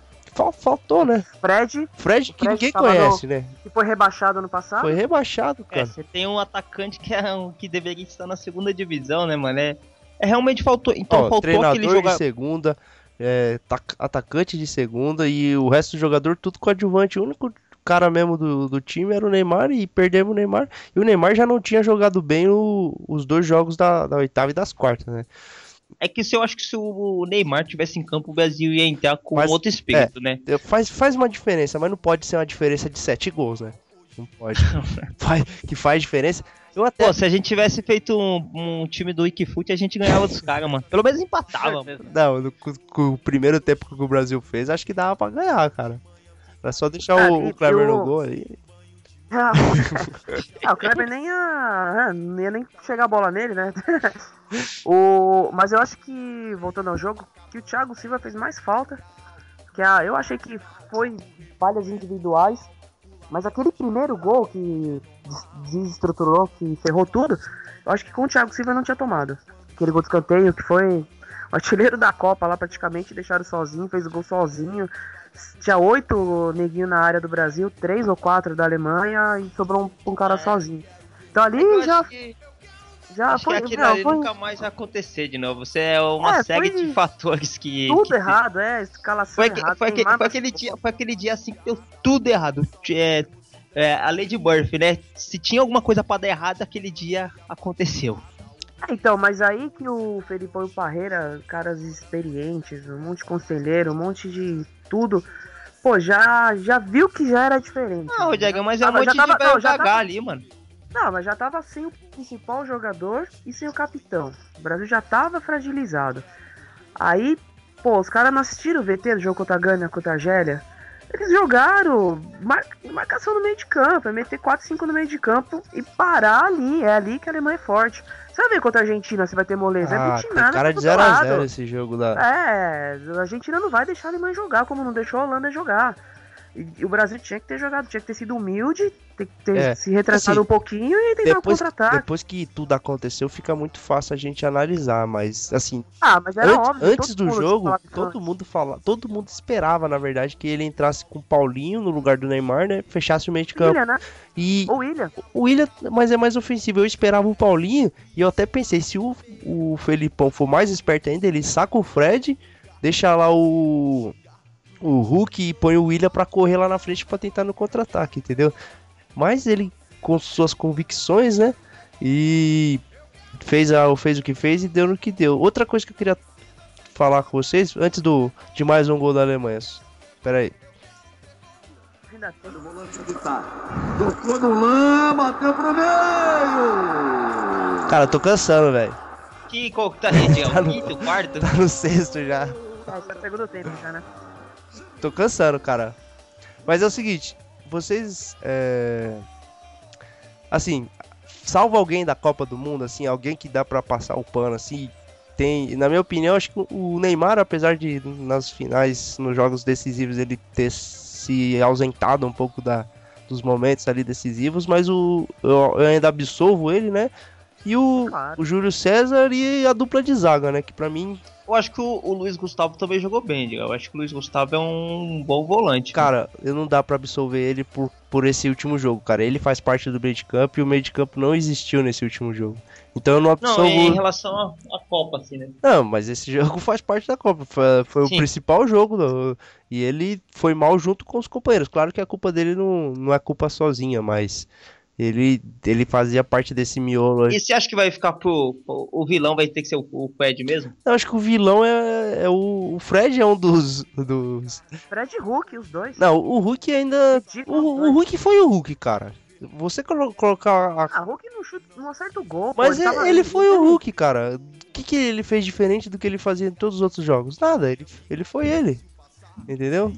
S1: faltou, né?
S3: Fred,
S1: Fred, que
S3: Fred
S1: ninguém conhece, né?
S3: que foi rebaixado ano passado.
S1: Foi rebaixado,
S2: É,
S1: cara.
S2: você tem um atacante que, é um, que deveria estar na segunda divisão, né, mano? É, é realmente faltou. Então
S1: Ó,
S2: faltou
S1: treinador
S2: aquele
S1: de
S2: jogador.
S1: segunda, é, tac- atacante de segunda e o resto do jogador tudo coadjuvante. O único cara mesmo do, do time era o Neymar e perdemos o Neymar. E o Neymar já não tinha jogado bem o- os dois jogos da, da oitava e das quartas, né?
S2: É que se eu acho que se o Neymar tivesse em campo, o Brasil ia entrar com
S1: Mas-
S2: outro espírito, né?
S1: Eu- Faz, faz uma diferença, mas não pode ser uma diferença de sete gols, né? Não pode. faz, que faz diferença. Eu até.
S2: Pô, se a gente tivesse feito um, um time do Wikifoot, a gente ganhava dos caras, mano. Pelo menos empatava. mano.
S1: Não, no- com, com o primeiro tempo que o Brasil fez, acho que dava pra ganhar, cara. Era só deixar
S3: Ah,
S1: o, o Kleber
S3: e o-
S1: no gol ali.
S3: Ah, o Kleber nem ia, ah, não ia nem chegar a bola nele, né? o, mas eu acho que, voltando ao jogo, que o Thiago Silva fez mais falta. Que a, eu achei que foi falhas individuais. Mas aquele primeiro gol que des- desestruturou, que ferrou tudo, eu acho que com o Thiago Silva não tinha tomado. Aquele gol de escanteio que foi o artilheiro da Copa lá praticamente, deixaram sozinho, fez o gol sozinho. Tinha oito neguinhos na área do Brasil, três ou quatro da Alemanha e sobrou um, um cara sozinho. Então ali
S2: Eu
S3: já,
S2: que,
S3: já
S2: acho
S3: foi,
S2: que aquilo
S3: não,
S2: ali
S3: foi
S2: nunca mais vai acontecer de novo. Você é uma
S3: É,
S2: série de fatores que.
S3: tudo
S2: que-
S3: errado, é, escalação
S2: Foi,
S3: errada.
S2: foi, foi, aquele dia, foi aquele dia assim que deu tudo errado. É, é, a Lady Murphy, né? Se tinha alguma coisa pra dar errado, aquele dia aconteceu.
S3: Ah, Então, mas aí que o Felipão e o Parreira, caras experientes, um monte de conselheiro, um monte de tudo, pô, já, já viu que já era diferente.
S2: Não, Diego, mas é um monte
S3: já
S2: de
S3: tava- não, já tava-
S2: ali, mano.
S3: Não, mas já tava sem o principal jogador e sem o capitão. O Brasil já tava fragilizado. Aí, pô, os caras não assistiram o VT do jogo contra a Gana, contra a Argélia. Eles jogaram mar- marcação no meio de campo, é meter 4, 5 no meio de campo e parar ali. É ali que a Alemanha é forte. Você vai ver contra a Argentina, você vai ter moleza. a
S1: Ah,
S3: Argentina
S1: tem
S3: nada
S1: cara de
S3: todo
S1: 0x0
S3: lado.
S1: esse jogo da.
S3: É, a Argentina não vai deixar a Alemanha jogar, como não deixou a Holanda jogar. E, o Brasil tinha que ter jogado, tinha que ter sido humilde, ter ter
S1: É,
S3: se retratado
S1: assim,
S3: um pouquinho e tentar
S1: Depois,
S3: contra-ataque.
S1: depois que tudo aconteceu, fica muito fácil a gente analisar, mas assim,
S3: Ah, mas era
S1: antes,
S3: óbvio.
S1: antes do jogo, todo mundo fala, todo mundo esperava, na verdade, que ele entrasse com o Paulinho no lugar do Neymar, né? Fechasse o meio de campo.
S3: William, né?
S1: E
S3: O William.
S1: o William, mas é mais ofensivo. Eu esperava o Paulinho e eu até pensei, se o, o Felipão for mais esperto ainda, ele saca o Fred, deixa lá o o Hulk e põe o William pra correr lá na frente pra tentar no contra-ataque, entendeu? Mas ele com suas convicções, né? E fez, a, fez o que fez e deu no que deu. Outra coisa que eu queria falar com vocês, antes do de mais um gol da Alemanha. Espera aí.
S5: O volante. Tocou no Lã, bateu pro meio.
S1: Cara, eu tô cansando, velho.
S2: Que qual que tá região?
S1: Tá no-
S2: Quinto, quarto?
S1: Tá no sexto já.
S3: Ah, isso é segundo tempo já, né?
S1: Tô cansando, cara. Mas é o seguinte, vocês. É... Assim, salva alguém da Copa do Mundo, assim, alguém que dá pra passar o pano, assim. Tem, na minha opinião, acho que o Neymar, apesar de nas finais, nos jogos decisivos, ele ter se ausentado um pouco da, dos momentos ali decisivos, mas o, eu, eu ainda absolvo ele, né? E o,
S3: Claro.
S1: o Júlio César e a dupla de zaga, né? Que pra mim
S2: Eu acho que o, o Luiz Gustavo também jogou bem, Diego. Eu acho que o Luiz Gustavo é um bom volante.
S1: Cara, eu não dá pra absolver ele por, por esse último jogo, cara. Ele faz parte do meio de campo e o meio de campo não existiu nesse último jogo. Então eu não
S2: Não,
S1: absolvo.
S2: em relação à Copa, assim, né?
S1: Não, mas esse jogo faz parte da Copa. Foi, foi o principal jogo. do- E ele foi mal junto com os companheiros. Claro que a culpa dele não, não é culpa sozinha, mas Ele, ele fazia parte desse miolo aí.
S2: E você acha que vai ficar pro. O vilão vai ter que ser o, o Fred mesmo?
S1: Eu acho que o vilão é, é o, o Fred é um dos, dos.
S3: Fred e Hulk, os dois.
S1: Não, o Hulk ainda. O, o. Hulk foi o Hulk, cara. Você colo- colocar a.
S3: Ah, Hulk não, chuta, não acerta o gol. pô,
S1: Mas
S3: ele
S1: ele,
S3: tava-
S1: ele foi o Hulk, cara. O que, que ele fez diferente do que ele fazia em todos os outros jogos? Nada, ele, ele foi ele. Entendeu?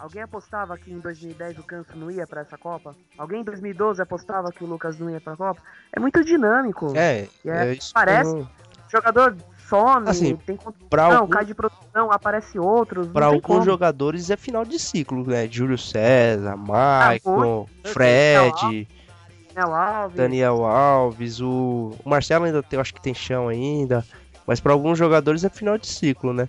S3: Alguém apostava que em 2010 o Canso não ia pra essa Copa? Alguém em 2012 apostava que o Lucas não ia pra Copa? É muito dinâmico.
S1: É,
S3: é-
S1: é isso.
S3: parece-
S1: não-
S3: O jogador some,
S1: Assim,
S3: tem
S1: Pra, algum-
S3: cai de produção, aparece outros.
S1: pra
S3: não tem
S1: alguns
S3: como.
S1: jogadores é final de ciclo, né? Júlio César,
S3: Ah,
S1: Maicon, Fred,
S3: Daniel Alves.
S1: Daniel Alves, o, o Marcelo ainda tem, eu acho que tem chão ainda. Mas pra alguns jogadores é final de ciclo, né?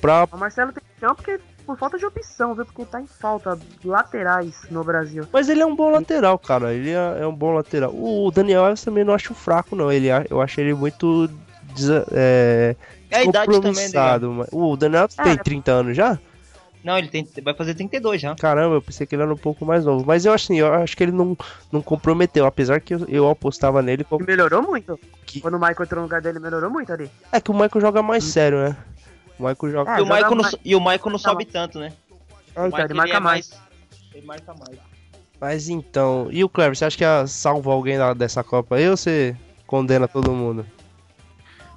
S1: Pra,
S3: O Marcelo tem chão porque por falta de opção, viu? Porque tá em falta laterais no Brasil.
S1: Mas ele é um bom lateral, cara. Ele é, é um bom lateral. O Daniel Alves também não acho fraco, não. Ele, eu acho ele muito. desa- é,
S2: É a idade também, né?
S1: compromissado, mas- O Daniel Alves tem
S3: É.
S1: 30 anos já?
S2: Não, ele tem, vai fazer 32 já.
S1: Caramba, eu pensei que ele era um pouco mais novo. Mas eu assim, eu acho que ele não, não comprometeu. Apesar que eu, eu apostava nele.
S3: E
S1: como-
S3: melhorou muito.
S1: Que-
S3: Quando o Michael entrou no lugar dele, melhorou muito ali.
S1: É que o Michael joga mais sério, né? O Michael joga.
S3: É,
S2: e, o Michael não, e o Michael não
S3: Tá
S2: sobe tanto, né? O
S3: então, ele marca
S2: é
S3: mais.
S2: Ele marca mais.
S1: Mas então. E o Clever, você acha que ia salvar alguém dessa Copa aí ou você condena todo mundo?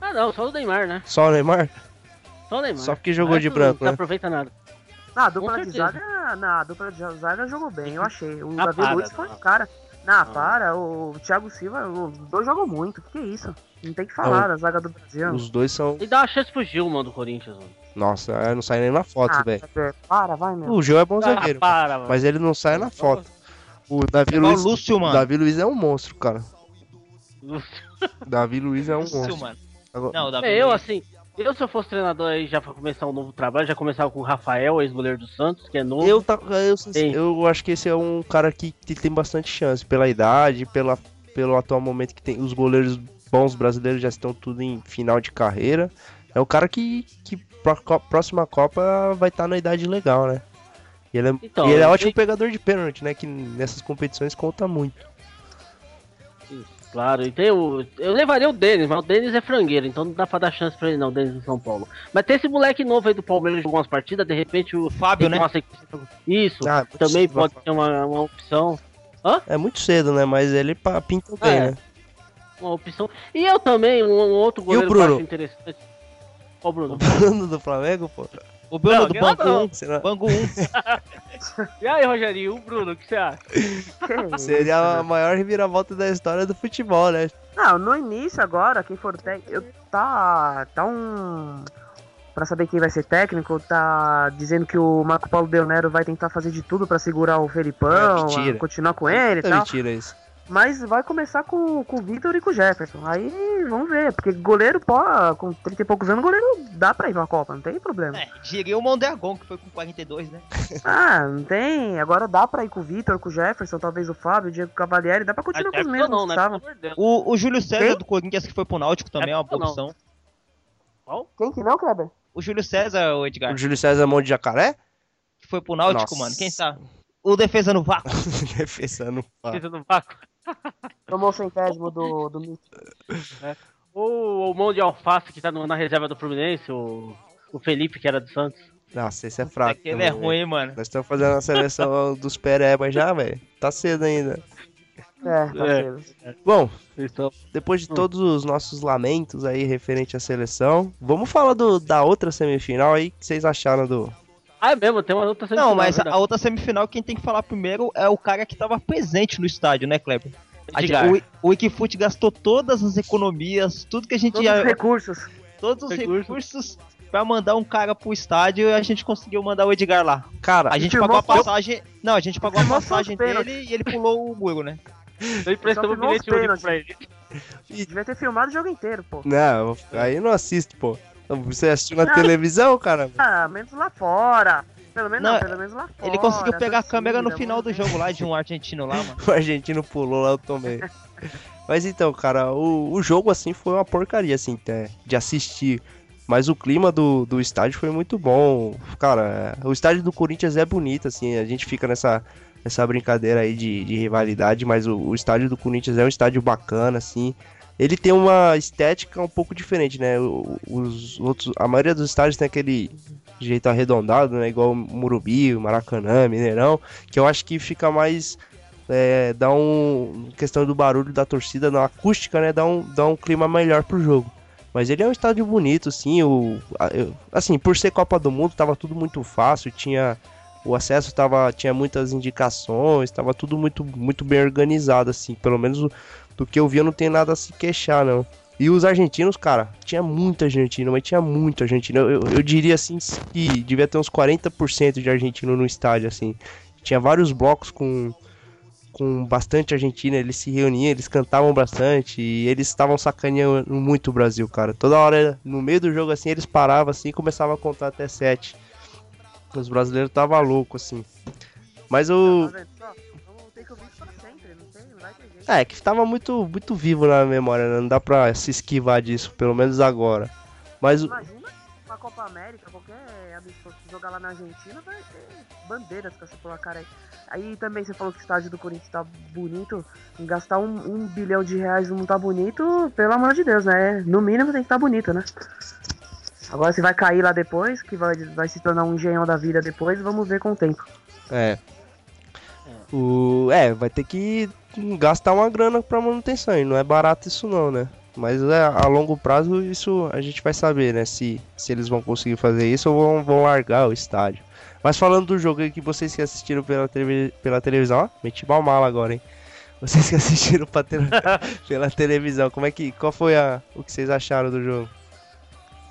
S4: Ah, não, só o Neymar, né?
S1: Só o Neymar?
S4: Só o Neymar.
S1: Só porque jogou de branco,
S4: Não
S1: né?
S4: aproveita nada.
S3: Na dupla de zaga, na dupla de zaga jogou bem, eu achei. O
S4: Ah,
S3: Davi Luiz foi
S4: não.
S3: o cara. Na, para, o Thiago Silva, os dois jogam muito. Que isso? Não tem que falar da zaga do Brasil.
S1: Os dois são.
S4: E dá uma chance pro Gil, mano, do Corinthians, mano.
S1: Nossa, eu não sai nem na foto,
S3: Ah,
S1: velho.
S3: para, vai, meu.
S1: O Gil é bom
S4: Ah,
S1: zagueiro.
S4: para, mano.
S1: Mas ele não sai na foto. O Davi
S2: É
S1: Luiz.
S2: Lúcio,
S1: O
S2: mano.
S1: Davi Luiz é um monstro, cara.
S4: Lúcio.
S1: Davi Luiz é um
S2: Lúcio,
S1: monstro.
S2: mano.
S1: Agora-
S2: Não, o Davi
S4: É, eu, assim, eu se eu fosse treinador aí já pra começar um novo trabalho, já começava com o Rafael, ex-goleiro do Santos, que é novo.
S1: Eu, tá, eu, eu acho que esse é um cara que, que tem bastante chance pela idade, pela, pelo atual momento que tem. Os goleiros bons brasileiros já estão tudo em final de carreira. É o cara que, que pra próxima Copa vai estar na idade legal, né? E ele é,
S4: Então,
S1: e ele é ótimo
S4: sei-
S1: pegador de pênalti, né? Que nessas competições conta muito.
S4: Claro, e tem o. Eu levaria o Denis, mas o Denis é frangueiro, então não dá pra dar chance pra ele não, o Denis do São Paulo. Mas tem esse moleque novo aí do Palmeiras que jogou umas partidas, de repente o.
S2: Fábio, né?
S4: Nossa, isso,
S1: Ah,
S4: também
S1: cedo,
S4: pode ser uma, uma opção.
S1: É muito cedo, né? Mas ele pinta bem,
S4: É.
S1: né?
S4: Uma opção. E eu também, um, um outro goleiro que eu
S1: Bruno?
S4: acho interessante. Ó, o Bruno.
S1: Bruno do Flamengo, pô.
S2: O Bruno
S4: Não,
S2: do Banco
S4: não.
S2: 1.
S1: Será-
S2: Banco 1.
S4: E aí, Rogerinho, o Bruno, o que você acha?
S1: Seria a maior reviravolta da história do futebol, né?
S3: Não, no início agora, quem for técnico. Tá. Tá um. Pra saber quem vai ser técnico, tá dizendo que o Marco Paulo Del Nero vai tentar fazer de tudo pra segurar o Felipão,
S1: É,
S3: continuar com ele e
S1: É
S3: tal.
S1: mentira isso.
S3: Mas vai começar com, com o Vitor e com o Jefferson. Aí vamos ver, porque goleiro, pô, com 30 e poucos anos, goleiro dá pra ir pra Copa, não tem problema.
S2: É, diria o Mondragon, que foi com 42, né?
S3: Ah, não tem. Agora dá pra ir com o Vitor, com o Jefferson, talvez o Fábio, o Diego Cavalieri, dá pra continuar com os mesmos
S4: não,
S3: que
S4: né?
S3: estavam.
S2: O, o Júlio César
S3: Quem?
S2: do Corinthians, que foi pro Náutico, também é uma boa
S4: não.
S2: opção.
S4: Qual?
S3: Quem que não, Kleber?
S2: O Júlio César, o Edgar,
S1: O Júlio César Mão de Jacaré?
S2: que foi pro Náutico,
S1: Nossa.
S2: mano. Quem sabe? O defesa no vácuo.
S1: Defesando.
S4: Precisa do vácuo.
S3: Tomou o centésimo do, do Mítico.
S4: O, o mão de alface que tá no- na reserva do Fluminense, o, o Felipe, que era do Santos.
S1: Nossa, esse é fraco.
S2: Aquele é
S1: também,
S2: ruim, hein, mano.
S1: Nós estamos fazendo a seleção dos perebas já, velho. Tá cedo ainda.
S3: É, tá
S4: É.
S3: cedo.
S1: Bom,
S4: Então,
S1: depois de
S4: Hum.
S1: todos os nossos lamentos aí referente à seleção, vamos falar do, da outra semifinal aí. O que vocês acharam do.
S4: Ah, é mesmo, tem uma outra
S2: Não,
S4: semifinal,
S2: mas
S4: é
S2: a outra semifinal, quem tem que falar primeiro é o cara que tava presente no estádio, né, Kleber? O, o Wikifoot gastou todas as economias, tudo que a gente
S3: Todos
S2: ia.
S3: os recursos.
S2: todos os
S4: recursos.
S2: recursos pra mandar um cara pro estádio e a gente conseguiu mandar o Edgar lá.
S1: Cara,
S2: A gente pagou a
S3: só-
S2: passagem. Não, a gente pagou a passagem dele e ele pulou o muro, né?
S4: Ele prestou
S3: os
S4: bilhete único
S3: pênaltis.
S4: pra ele.
S3: Devia ter filmado o jogo inteiro, pô.
S1: não, aí não assisto, pô. Você assistiu na
S3: Não.
S1: televisão, cara?
S3: Ah, menos lá fora. Pelo menos não,
S2: Não,
S3: pelo menos lá fora.
S2: Ele conseguiu pegar a câmera no final do jogo lá de um argentino lá, mano.
S1: O argentino pulou lá, eu tomei. Mas então, cara, o, o jogo assim foi uma porcaria, assim, de assistir. Mas o clima do, do estádio foi muito bom. Cara, o estádio do Corinthians é bonito, assim, a gente fica nessa, essa brincadeira aí de, de rivalidade, mas o, o, estádio do Corinthians é um estádio bacana, assim. Ele tem uma estética um pouco diferente, né? Os outros, a maioria dos estádios tem aquele jeito arredondado, né? Igual o Murubi, o Maracanã, Mineirão, que eu acho que fica mais é, dá um questão do barulho da torcida, na acústica, né? Dá um, dá um clima melhor pro jogo. Mas ele é um estádio bonito, sim. O, assim, por ser Copa do Mundo, tava tudo muito fácil. Tinha o acesso tava, tinha muitas indicações, estava tudo muito, muito bem organizado, assim. Pelo menos do que eu vi, eu não tenho nada a se queixar, não. E os argentinos, cara, tinha muita argentino, mas tinha muito argentino. Eu, eu, eu diria assim que devia ter uns 40% de argentino no estádio, assim. Tinha vários blocos com, com bastante argentina, eles se reuniam, eles cantavam bastante e eles estavam sacaneando muito o Brasil, cara. Toda hora, no meio do jogo, assim, eles paravam assim e começavam a contar até sete. Os brasileiros tava louco, assim. Mas o. É, que tava muito, muito vivo na memória, né? Não dá pra se esquivar disso, pelo menos agora. Mas
S3: Imagina uma Copa América, qualquer amistoso jogar lá na Argentina, vai ter bandeiras com essa tua cara aí. Aí também você falou que o estádio do Corinthians tá bonito. Gastar um, um bilhão de reais não tá bonito, pelo amor de Deus, né? No mínimo tem que estar tá bonito, né? Agora se vai cair lá depois, que vai, vai se tornar um engenhão da vida depois, vamos ver com o tempo.
S1: É. O, é, vai ter que gastar uma grana pra manutenção, e não é barato isso não, né? Mas é, a longo prazo isso a gente vai saber, né? Se, se eles vão conseguir fazer isso ou vão, vão largar o estádio. Mas falando do jogo que vocês que assistiram pela, pela televisão, ó, meti mal mala agora, hein? Vocês que assistiram te pela televisão, como é que. Qual foi a, o que vocês acharam do jogo?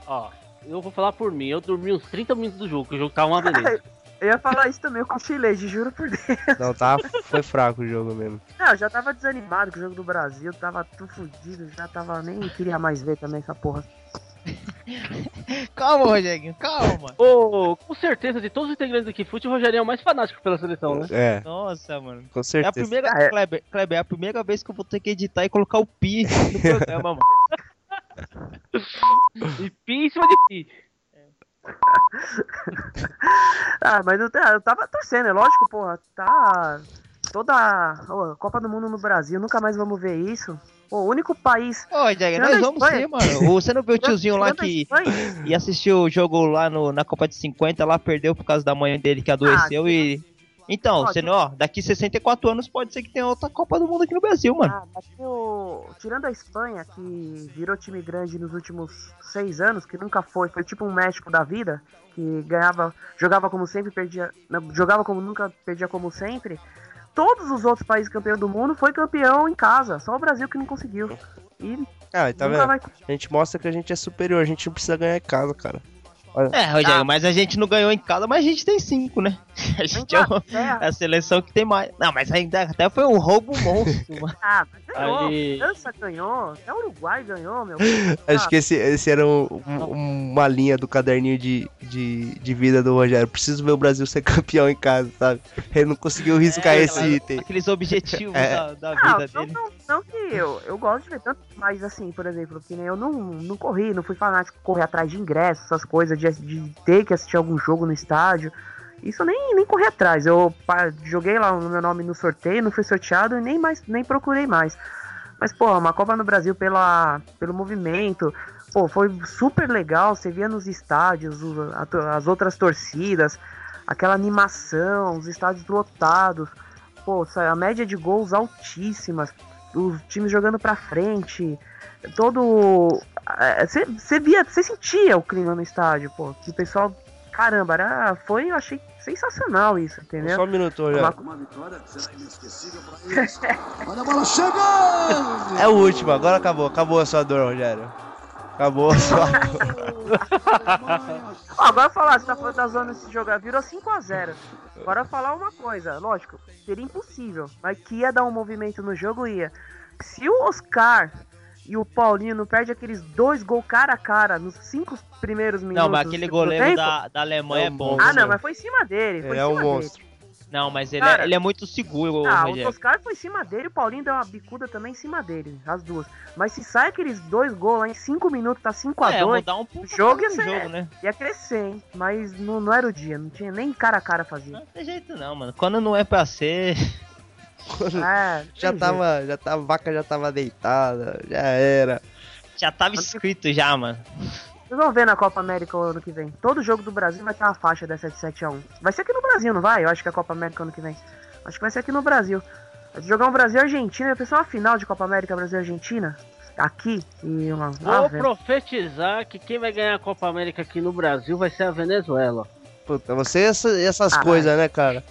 S4: Ó, eu vou falar por mim, eu dormi uns 30 minutos do jogo, que o jogo tava uma beleza.
S3: Eu ia falar isso também, eu cochilei, juro por Deus.
S1: Não, tá, foi fraco o jogo mesmo.
S3: Não, eu já tava desanimado com o jogo do Brasil, tava tudo fodido, já tava, nem queria mais ver também essa porra.
S2: calma, Rogerinho, calma.
S4: Oh, com certeza, de todos os integrantes aqui, Fute, o Rogerinho é o mais fanático pela seleção, né?
S1: É.
S2: Nossa, mano.
S1: Com certeza.
S2: É a primeira, é. Kleber, Kleber, é a primeira vez que eu vou ter que editar e colocar o pi no programa, mano.
S4: e pi em cima de pi.
S3: ah, mas eu, eu tava torcendo, é lógico, porra. Tá. Toda a Copa do Mundo no Brasil, nunca mais vamos ver isso. o único país.
S2: Ô, Diego, nós vamos ser, mano. Você não viu o tiozinho lá que e assistiu o jogo lá no, na Copa de 50, lá perdeu por causa da mãe dele que adoeceu ah, e então, você não, ó, daqui 64 anos pode ser que tenha outra Copa do Mundo aqui no Brasil, mano. Ah,
S3: o... tirando a Espanha, que virou time grande nos últimos seis anos, que nunca foi, foi tipo um México da vida, que ganhava, jogava como sempre, perdia, jogava como nunca, perdia como sempre. Todos os outros países campeão do mundo foi campeão em casa, só o Brasil que não conseguiu. E
S1: ah, tá vendo? Vai... A gente mostra que a gente é superior, a gente não precisa ganhar em casa, cara.
S2: Olha. É, Rogério, ah. mas a gente não ganhou em casa, mas a gente tem cinco, né? A gente é, é a seleção que tem mais. Não, mas ainda até foi um roubo monstro, mano.
S3: Ah, mas ganhou. Ali... França ganhou, até o Uruguai ganhou, meu.
S1: Acho que esse, esse era um, um, uma linha do caderninho de, de, de vida do Rogério. Preciso ver o Brasil ser campeão em casa, sabe? Ele não conseguiu riscar é, esse aquela, item.
S2: Aqueles objetivos é. da, da, vida
S3: não,
S2: dele.
S3: Não, não, que eu, eu gosto de ver tanto, mas assim, por exemplo, que nem eu não, não corri, não fui fanático correr atrás de ingressos, essas coisas, de, de ter que assistir algum jogo no estádio. Isso eu nem, nem corri atrás. Eu joguei lá o meu nome no sorteio, não fui sorteado e nem mais nem procurei mais. Mas, pô, uma Copa no Brasil pela, pelo movimento. Pô, foi super legal. Você via nos estádios as outras torcidas, aquela animação, os estádios lotados. Pô, a média de gols altíssimas. Os times jogando pra frente. Todo. Você é, via, você sentia o clima no estádio, pô. Que o pessoal. Caramba, era, foi, eu achei sensacional isso, entendeu?
S1: Só um minuto, olha. Uma... uma vitória que será inesquecível pra eles. Olha a bola chegando! É o último, agora acabou. Acabou a sua dor, Rogério. Acabou a sua
S3: agora falar, você tá falando da zona se jogar, virou 5x0. Agora falar uma coisa, lógico, seria impossível, mas que ia dar um movimento no jogo, ia. Se o Oscar e o Paulinho não perde aqueles dois gols cara a cara nos cinco primeiros minutos.
S2: Não, mas aquele goleiro da, da Alemanha é, é bom.
S3: Ah, não, mas foi em cima dele. Foi é,
S1: um monstro.
S2: Não, mas ele,
S3: Cara,
S2: é, ele é muito seguro,
S3: Ah, o
S2: Rogério.
S3: Toscar foi em cima dele, o Paulinho deu uma bicuda também em cima dele, as duas. Mas se sai aqueles dois gols lá em 5 minutos, tá 5x2,
S2: É, mudar um pouco
S3: o jogo ia
S2: o
S3: ser-
S2: jogo, né?
S3: ia crescer, hein? Mas não, não era o dia, não tinha nem cara a cara fazer.
S2: Não tem jeito não, mano. Quando não é pra ser.
S3: É,
S1: Já tava, já tava, a vaca já tava deitada, já era.
S2: Já tava escrito já, mano.
S3: Vocês vão ver na Copa América o ano que vem. Todo jogo do Brasil vai ter uma faixa dessa de 7x1. Vai ser aqui no Brasil, não vai? Eu acho que é a Copa América ano que vem. Acho que vai ser aqui no Brasil. Vai jogar um Brasil e Argentina. Eu pensei uma final de Copa América Brasil e Argentina. Aqui. E uma. Ah,
S4: Vou
S3: velho.
S4: profetizar que quem vai ganhar a Copa América aqui no Brasil vai ser a Venezuela.
S1: Puta, você e essa- e essas
S3: Ah,
S1: coisas, né, cara?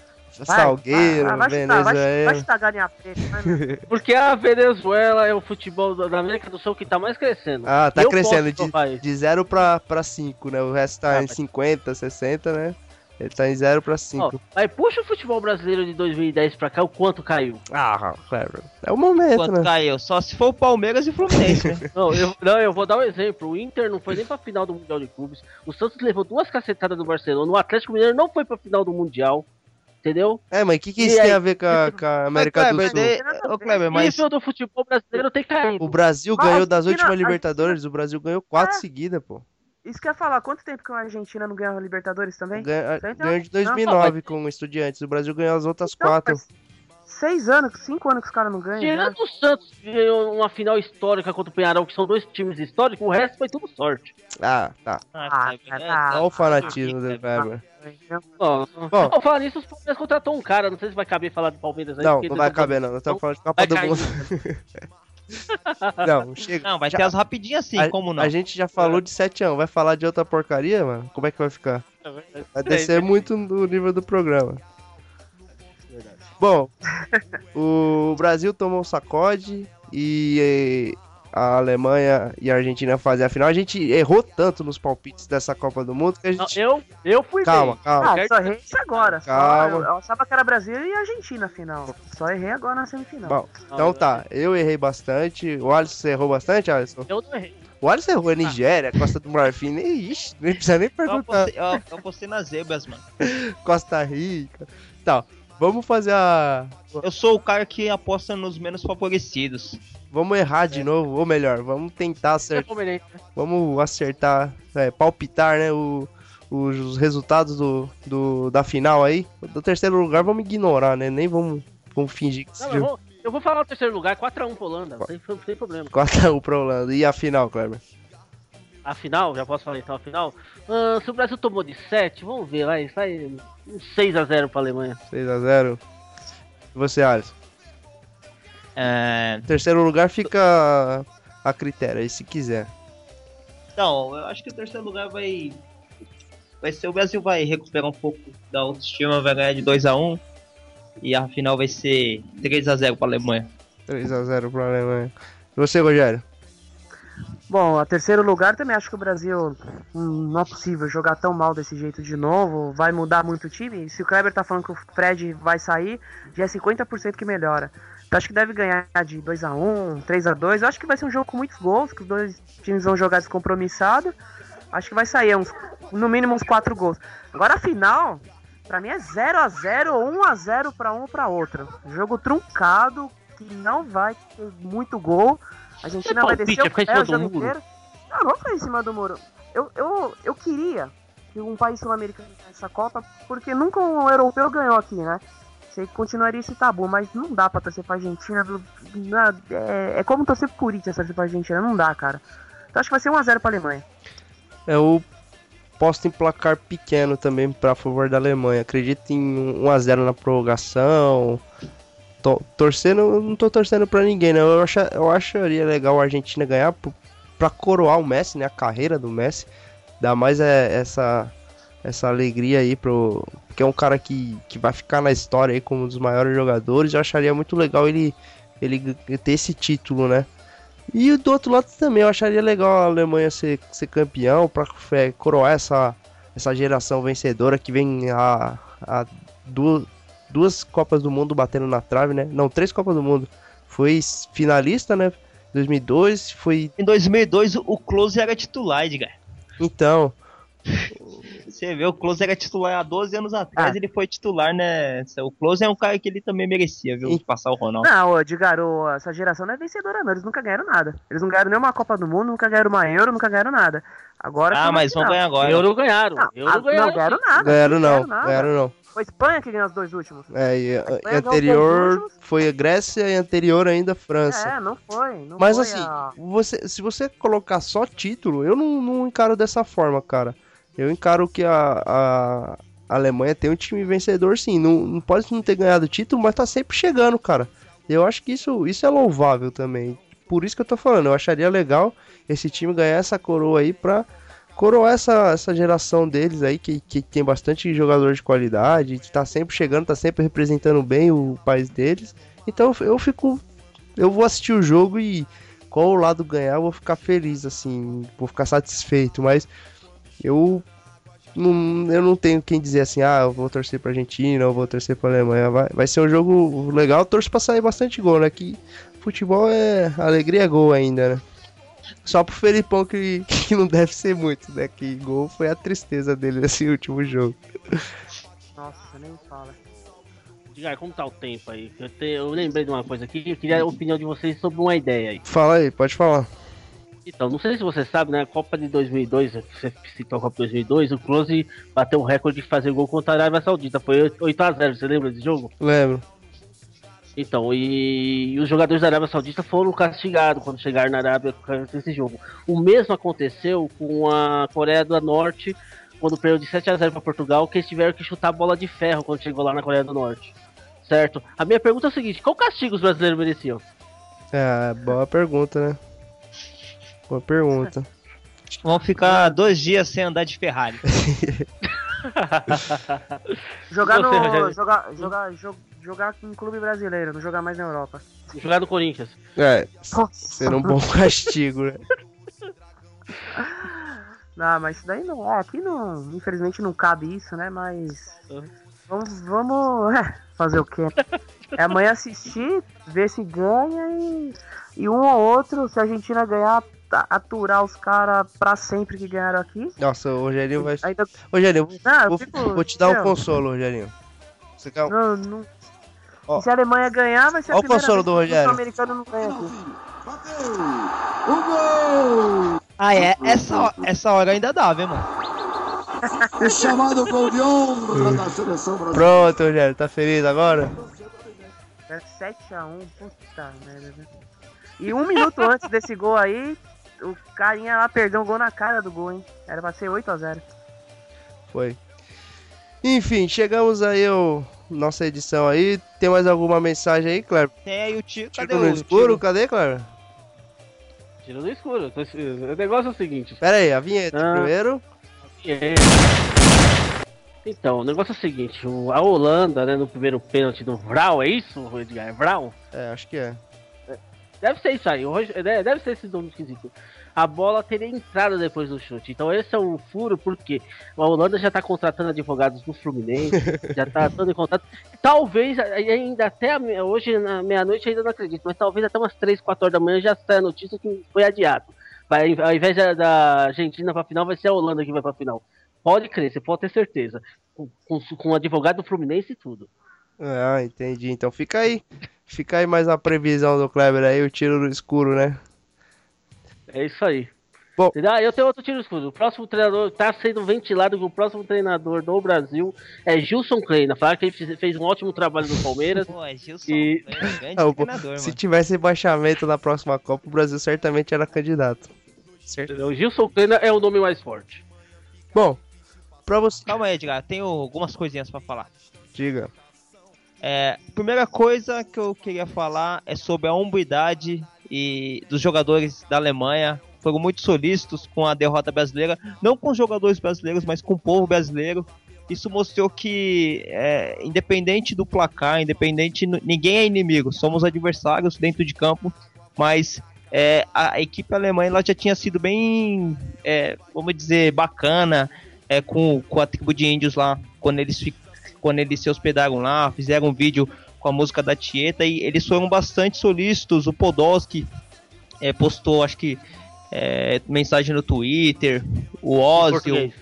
S3: Vai,
S1: Salgueiro,
S3: vai, vai, chutar, vai, vai
S1: Venezuela.
S3: chutar galinha preta. vai, meu.
S4: Porque a Venezuela é o futebol da América do Sul que tá mais crescendo.
S1: Ah, tá
S4: Eu
S1: crescendo de, de 0 pra, pra 5, né? O resto tá
S4: Ah,
S1: em
S4: mas-
S1: 50, 60, né? Ele tá em 0 pra
S4: Ó,
S1: 5.
S4: mas puxa o futebol brasileiro de 2010 pra cá, o quanto caiu?
S1: Ah, Clever. É o momento,
S2: Quanto
S1: né?
S2: caiu? Só se for o Palmeiras e o Fluminense, né?
S4: Não eu, não, eu vou dar um exemplo. O Inter não foi nem pra final do Mundial de Clubes. O Santos levou duas cacetadas do Barcelona. O Atlético Mineiro não foi pra final do Mundial. Entendeu?
S1: É, mas o que, que
S4: E
S1: isso tem
S4: aí?
S1: a ver com a, com a América do
S2: Kleber,
S1: Sul?
S2: de- Ô, Kleber,
S4: O
S2: mas.
S4: nível do futebol brasileiro tem caído.
S1: O Brasil
S3: Mas
S1: ganhou das últimas Libertadores, o Brasil ganhou 4
S3: É.
S1: seguidas, pô.
S3: Isso que eu ia falar. Quanto tempo que a Argentina não ganha a Libertadores também?
S1: Ganha- Ganhou de
S3: não,
S1: 2009 com o Estudiantes, o Brasil ganhou as outras
S3: Então,
S1: 4.
S3: faz Seis anos, cinco anos que os caras não ganham.
S4: Tirando o Santos que ganhou uma final histórica contra o Penharol, que são dois times históricos, o resto foi tudo sorte.
S1: Ah, tá.
S3: Ah,
S2: Kleber,
S3: cara,
S2: é-
S3: ah,
S1: Olha o fanatismo do Kleber.
S4: Ó,
S1: Bom.
S4: Ó, falar nisso, os Palmeiras contratou um cara, não sei se vai caber falar do Palmeiras aí.
S1: Não, não vai caber não, nós estamos falando de Copa do
S4: cair.
S1: Mundo. Não, chega.
S2: Não, vai
S1: Já-
S2: ter as rapidinhas assim,
S1: a,
S2: como não?
S1: A gente já falou de 7 anos, vai falar de outra porcaria, mano? Como é que vai ficar? Vai
S4: É,
S1: descer muito no nível do programa. Bom, o Brasil tomou um sacode e a Alemanha e a Argentina fazem a final. A gente errou tanto nos palpites dessa Copa do Mundo que a
S4: Não,
S1: gente.
S4: eu, eu fui
S1: Calma,
S4: bem.
S1: calma.
S3: Ah, só errei isso agora. Só,
S1: Calma.
S3: eu, eu achava que era Brasil e Argentina a final. Só errei agora na semifinal.
S1: Bom, então tá, eu errei bastante. O Alisson errou bastante, Alisson?
S4: Eu não errei.
S1: O Alisson errou a Nigéria, Costa do Marfim, nem, ixi, nem precisa nem
S2: Eu
S1: perguntar.
S2: apostei, eu, eu apostei nas zebras, mano.
S1: Costa Rica. Tá, vamos fazer a.
S2: Eu sou o cara que aposta nos menos favorecidos.
S1: Vamos errar de novo, ou melhor, vamos tentar
S4: é
S1: acertar.
S4: né?
S1: Vamos acertar, é, palpitar, né? o- os resultados do, do- da final aí. Do terceiro lugar vamos ignorar, né? Nem vamos, vamos fingir que
S4: Não,
S1: seja
S4: eu, vou, eu vou falar o terceiro lugar, 4x1 pro Holanda, sem, sem problema.
S1: 4x1 pra Holanda. E a final, Kleber?
S4: A final, já posso falar então a final? Ah, se o Brasil tomou de 7, vamos ver, vai, vai um 6x0 pra Alemanha.
S1: 6x0. E você, Alisson?
S2: É,
S1: Terceiro lugar fica a critério, aí se quiser.
S2: Então, eu acho que o terceiro lugar vai. Vai ser o Brasil vai recuperar um pouco da autoestima, vai ganhar de 2x1. E a final vai ser 3x0 pra Alemanha.
S1: 3x0 pra Alemanha. E você, Rogério?
S3: Bom, a terceiro lugar também acho que o Brasil hum, não é possível jogar tão mal desse jeito de novo. Vai mudar muito o time. Se o Kleber tá falando que o Fred vai sair, já é 50% que melhora. Então acho que deve ganhar de 2x1, 3x2. Eu acho que vai ser um jogo com muitos gols, que os dois times vão jogar descompromissado. Acho que vai sair uns, no mínimo uns 4 gols. Agora a final, pra mim é 0x0 ou 1x0 pra um ou pra outro. Jogo truncado, que não vai ter muito gol. A Argentina
S4: É
S3: vai descer
S4: é ficar em
S3: o pé
S4: cima do
S3: jogo
S4: muro.
S3: inteiro. Não, não ficar em cima do muro. Eu, eu, eu queria que um país sul-americano ganhasse essa Copa, porque nunca um europeu ganhou aqui, né? Sei que continuaria esse tabu, mas não dá pra torcer pra Argentina. é, é como torcer pro Corinthians torcer pra Argentina, não dá, cara. Então acho que vai ser 1x0 pra Alemanha.
S1: Eu posto em placar pequeno também pra favor da Alemanha. Acredito em 1x0 na prorrogação. Torcendo, não tô torcendo pra ninguém, né? Eu, acha, eu acharia legal a Argentina ganhar pra coroar o Messi, né? A carreira do Messi. Dá mais é, essa, essa alegria aí pro. Porque é um cara que, que vai ficar na história aí como um dos maiores jogadores. Eu acharia muito legal ele, ele ter esse título, né? E do outro lado também, eu acharia legal a Alemanha ser, ser campeão para coroar essa, essa geração vencedora que vem a, a duas, duas Copas do Mundo batendo na trave, né? Não, três Copas do Mundo. Foi finalista, né? 2002, foi.
S2: Em 2002 o Close era titular, Edgar.
S1: Então,
S2: Você vê, o Close era titular há 12 anos atrás,
S3: Ah.
S2: ele foi titular, né? O Close é um cara que ele também merecia, viu? Passar o Ronaldo.
S3: Não, Edgar, essa geração não é vencedora, não. Eles nunca ganharam nada. Eles não ganharam nenhuma Copa do Mundo, nunca ganharam uma Euro, nunca ganharam nada. Agora.
S2: Ah, mas vão ganhar agora.
S4: Euro ganharam.
S3: Não,
S4: Euro
S3: ah,
S4: ganharam.
S3: não ganharam nada.
S1: Ganharam não,
S3: ganharam nada.
S1: ganharam não.
S3: Foi a Espanha que ganhou os dois últimos.
S1: É, e, e anterior foi a Grécia e anterior ainda a França.
S3: É, não foi. Não
S1: Mas
S3: foi
S1: assim,
S3: a-
S1: você, se você colocar só título, eu não, não encaro dessa forma, cara. Eu encaro que a, a Alemanha tem um time vencedor, sim. Não, não pode não ter ganhado título, mas tá sempre chegando, cara. Eu acho que isso, isso é louvável também. Por isso que eu tô falando, eu acharia legal esse time ganhar essa coroa aí pra coroar essa, essa geração deles aí, que, que tem bastante jogador de qualidade, que tá sempre chegando, tá sempre representando bem o país deles. Então eu fico. Eu vou assistir o jogo e qual o lado ganhar, eu vou ficar feliz, assim, vou ficar satisfeito, mas eu não, eu não tenho quem dizer assim, ah, eu vou torcer pra Argentina, eu vou torcer pra Alemanha. Vai, vai ser um jogo legal, eu torço pra sair bastante gol, né? Que futebol é alegria é gol ainda, né? Só pro Felipão que, que não deve ser muito, né? Que gol foi a tristeza dele nesse último jogo.
S3: Nossa, nem fala.
S4: Edgar, como tá o tempo aí? Eu, te- eu lembrei de uma coisa aqui, eu queria a opinião de vocês sobre uma ideia aí.
S1: Fala aí, pode falar.
S4: Então, não sei se você sabe, né? A Copa de 2002, você citou a Copa de 2002, o Close bateu o recorde de fazer gol contra a Arábia Saudita. Foi 8x0, você lembra desse jogo?
S1: Lembro.
S4: Então, e, e os jogadores da Arábia Saudita foram castigados quando chegaram na Arábia por causa desse jogo. O mesmo aconteceu com a Coreia do Norte, quando perdeu de 7x0 para Portugal, que eles tiveram que chutar bola de ferro quando chegou lá na Coreia do Norte. Certo? A minha pergunta é a seguinte: qual castigo os brasileiros mereciam?
S1: É, boa pergunta, né? Boa pergunta.
S2: Vão ficar dois dias sem andar de Ferrari.
S3: Jogar no. Jogar, jogar, jo- jogar em clube brasileiro, não jogar mais na Europa.
S4: Jogar no Corinthians.
S1: É, ser um bom castigo, né?
S3: Não, mas isso daí não. É, aqui não. Infelizmente não cabe isso, né? Mas.
S4: Uhum.
S3: Vamos. Vamos é, fazer o quê? É amanhã assistir, ver se ganha e. E um ou outro, se a Argentina ganhar, aturar os caras pra sempre que ganharam aqui.
S1: Nossa, o Rogerinho vai.
S3: Ainda.
S1: Rogerinho,
S3: Não, eu
S1: vou,
S3: fico.
S1: vou te dar um consolo, Rogerinho. Você quer um...
S3: Não, não.
S1: Ó.
S3: E se a Alemanha ganhar, vai ser
S1: Ó
S3: a
S1: o
S3: primeira
S1: consolo
S3: vez
S1: do
S3: que o
S1: Rogério.
S3: americano não ganha aqui.
S5: Bateu! O gol!
S2: Ah, é? Essa, essa hora ainda dá, viu, mano?
S5: É chamado gol de honra da seleção brasileira.
S1: Pronto, Rogério, tá feliz agora?
S3: É 7x1, puta merda. né? E um minuto antes desse gol aí, o carinha lá perdeu um gol na cara do gol, hein? Era pra ser 8x0.
S1: Foi. Enfim, chegamos aí ao nossa edição aí. Tem mais alguma mensagem aí, Cleber?
S2: Tem aí o tiro. Cadê
S1: Tiro no
S2: o
S1: escuro?
S2: tiro?
S1: Cadê, Cleber?
S4: Tira no escuro. O negócio é o seguinte.
S1: Pera aí, a vinheta
S4: Ah.
S1: primeiro.
S4: É. Então, o negócio é o seguinte, a Holanda, né, no primeiro pênalti do Vral, é isso, Edgar? É Vral?
S1: É, acho que é.
S4: Deve ser isso aí, é, deve ser esse nome esquisito. A bola teria entrado depois do chute. Então esse é um furo porque a Holanda já tá contratando advogados do Fluminense, já tá todo em contato. Talvez ainda até a hoje na meia-noite ainda não acredito, mas talvez até umas 3, 4 horas da manhã já saia a notícia que foi adiado. Vai, ao invés da, da Argentina pra final, vai ser a Holanda que vai pra final. Pode crer, você pode ter certeza. Com, com, com o advogado do Fluminense e tudo.
S1: Ah, entendi. Então fica aí. Fica aí mais a previsão do Kleber aí, o tiro no escuro, né?
S4: É isso aí.
S1: Bom.
S4: Ah, eu tenho outro tiro escuro. O próximo treinador está sendo ventilado que o próximo treinador do Brasil é Gilson Kleina. Falaram que ele fez- fez um ótimo trabalho no Palmeiras.
S2: Pô, é Gilson.
S4: E-
S2: é um treinador,
S1: Se
S2: mano.
S1: tivesse rebaixamento na próxima Copa, o Brasil certamente era candidato. Certo.
S4: O Gilson Kleina é o nome mais forte.
S1: Bom, pra você.
S2: Calma aí, Edgar. Tenho algumas coisinhas pra falar.
S1: Diga.
S2: É, primeira coisa que eu queria falar é sobre a hombridade e dos jogadores da Alemanha. Foram muito solícitos com a derrota brasileira, não com os jogadores brasileiros, mas com o povo brasileiro. Isso mostrou que, é, independente do placar, independente, ninguém é inimigo, somos adversários dentro de campo, mas é, a equipe alemã ela já tinha sido bem, é, vamos dizer, bacana é, com, com a tribo de índios lá, quando eles, quando eles se hospedaram lá, fizeram um vídeo com a música da Tieta e eles foram bastante solícitos. O Podolski é, postou, acho que, é, mensagem no Twitter, o Ozzy.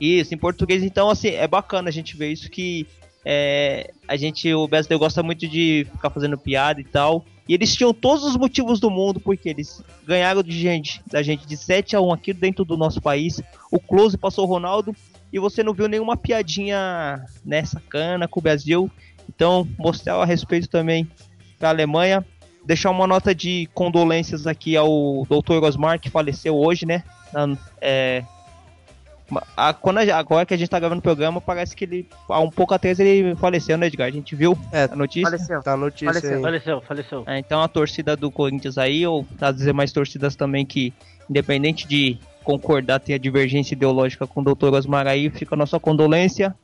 S2: Isso, em português. Então, assim, é bacana a gente ver isso que é, a gente, o brasileiro gosta muito de ficar fazendo piada e tal. E eles tinham todos os motivos do mundo, porque eles ganharam de gente, da gente de 7 a 1 aqui dentro do nosso país. O Close passou o Ronaldo e você não viu nenhuma piadinha nessa cana com o Brasil. Então, mostrar a respeito também da Alemanha. Deixar uma nota de condolências aqui ao Dr. Osmar, que faleceu hoje, né? É, a, quando a, agora que a gente tá gravando o programa, parece que ele, há um pouco atrás, ele faleceu, né, Edgar? A gente viu é, a notícia?
S3: Faleceu.
S1: Tá a notícia
S4: faleceu,
S1: aí.
S4: faleceu, faleceu.
S2: É, então a torcida do Corinthians aí, ou das demais torcidas também, que independente de concordar, ter a divergência ideológica com o doutor Osmar aí, fica a nossa condolência.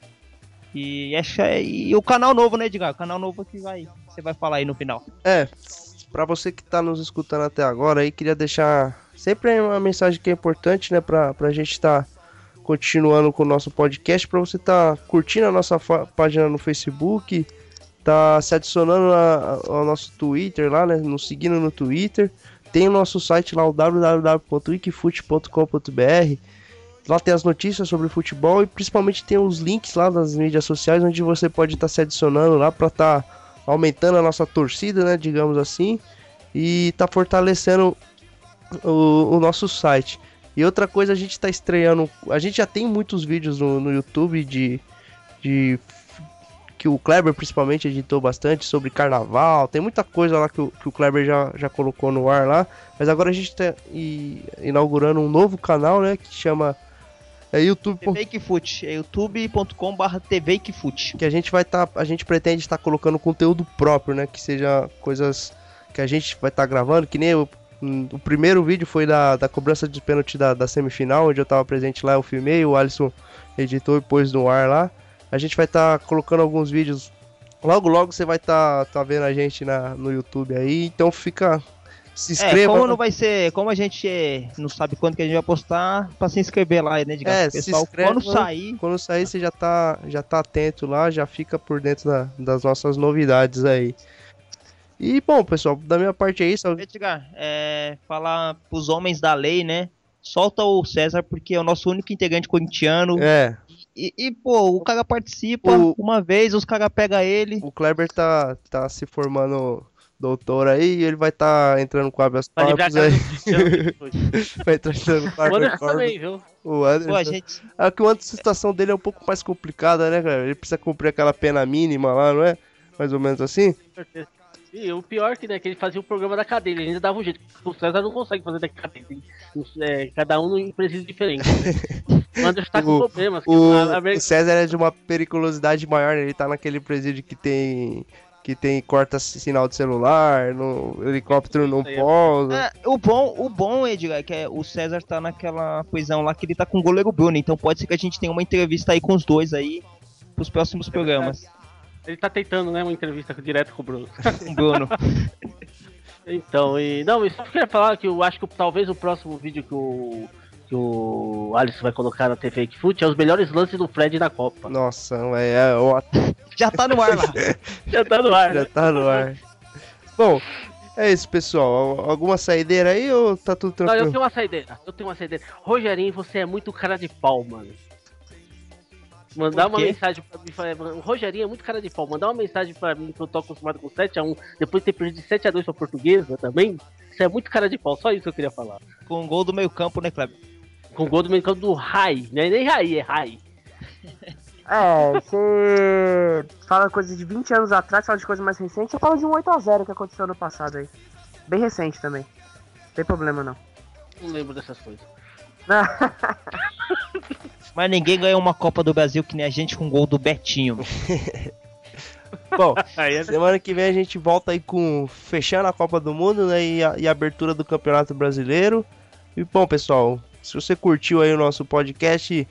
S2: E, é, e o canal novo, né, Edgar? O canal novo que vai, você vai falar aí no final.
S1: É, para você que tá nos escutando até agora aí, queria deixar sempre uma mensagem que é importante, né, pra, pra gente estar tá continuando com o nosso podcast, para você tá curtindo a nossa página no Facebook, tá se adicionando a, ao nosso Twitter lá, né, nos seguindo no Twitter. Tem o nosso site lá, o www.wikifute.com.br. Lá tem as notícias sobre futebol e principalmente tem os links lá das mídias sociais onde você pode estar tá se adicionando lá para estar tá aumentando a nossa torcida, né, digamos assim, e tá fortalecendo o, o nosso site. E outra coisa, a gente está estreando. A gente já tem muitos vídeos no, no YouTube de, de. que o Kleber principalmente editou bastante sobre carnaval. Tem muita coisa lá que o, que o Kleber já, já colocou no ar lá. Mas agora a gente está inaugurando um novo canal, né? Que chama. É YouTube.
S2: TVKFoot, é youtube.com.br TVKFoot.
S1: Que a gente vai estar. Tá, a gente pretende estar colocando conteúdo próprio, né? Que seja coisas que a gente vai estar tá gravando, que nem eu o primeiro vídeo foi da, da cobrança de pênalti da, da semifinal, onde eu estava presente lá, eu filmei, o Alisson editou e pôs no ar lá. A gente vai estar tá colocando alguns vídeos. Logo, logo você vai estar tá, tá vendo a gente na, no YouTube aí, então fica. Se é, inscreva.
S2: É, como não vai ser. Como a gente não sabe quando que a gente vai postar, para se inscrever lá, né?
S1: Digamos, é, pessoal, se inscreve, quando sair. Quando sair, você já tá, já tá atento lá, já fica por dentro da, das nossas novidades aí. E, bom, pessoal, da minha parte é isso.
S2: Edgar, é, falar pros homens da lei, né? Solta o César, porque é o nosso único integrante corintiano.
S1: É.
S2: E, e pô, o cara participa o, uma vez, os caras pegam ele.
S1: O Kleber tá, tá se formando doutor aí e ele vai estar tá entrando com habeas corpus aí. vai entrar entrando com habeas corpus. também, viu? O Anderson. Pô, gente... É que o Anderson, a situação dele é um pouco mais complicada, né, cara? Ele precisa cumprir aquela pena mínima lá, não é? Mais ou menos assim? Com certeza.
S4: E o pior que, né, que ele fazia o programa da cadeia, ele ainda dava um jeito. O César não consegue fazer da cadeia. É, cada um em presídio diferente. o Anderson tá com o, problemas.
S1: O, a, a... o, César é de uma periculosidade maior, né? ele tá naquele presídio que tem. Que tem corta sinal de celular, no helicóptero não é pousa.
S2: É, o bom, o bom, Edgar, é que é, o César tá naquela prisão lá que ele tá com o goleiro Bruno, então pode ser que a gente tenha uma entrevista aí com os dois aí pros próximos programas.
S4: Ele tá tentando, né, uma entrevista direto com o Bruno.
S2: Com o Bruno.
S4: então, e. Não, eu só queria falar que eu acho que talvez o próximo vídeo que o. Que o Alisson vai colocar na TV Foot é os melhores lances do Fred na Copa.
S1: Nossa, é, é ótimo.
S2: Já tá no ar lá.
S4: Já tá no ar.
S1: Já tá no ar. Bom, é isso, pessoal. Alguma saideira aí ou tá tudo tranquilo?
S4: Não, eu tenho uma saideira. Eu tenho uma saideira. Rogerinho, você é muito cara de pau, mano. Mandar uma mensagem pra mim. O Rogerinho é muito cara de pau. Mandar uma mensagem pra mim que eu tô acostumado com 7x1, depois de ter perdido 7x2 pra portuguesa também. Isso é muito cara de pau. Só isso que eu queria falar.
S2: Com gol do meio campo, né, Kleber?
S4: Com gol do meio campo do Rai. Não é nem Rai, é Rai.
S3: É, você fala coisa de 20 anos atrás, fala de coisa mais recente, você fala de um 8x0 que aconteceu no passado aí. Bem recente também. Não tem problema não.
S4: Não lembro dessas coisas.
S2: Mas ninguém ganhou uma Copa do Brasil que nem a gente com gol do Betinho.
S1: Bom, é semana que vem a gente volta aí com fechando a Copa do Mundo né, e, a, e a abertura do Campeonato Brasileiro. E bom, pessoal, se você curtiu aí o nosso podcast,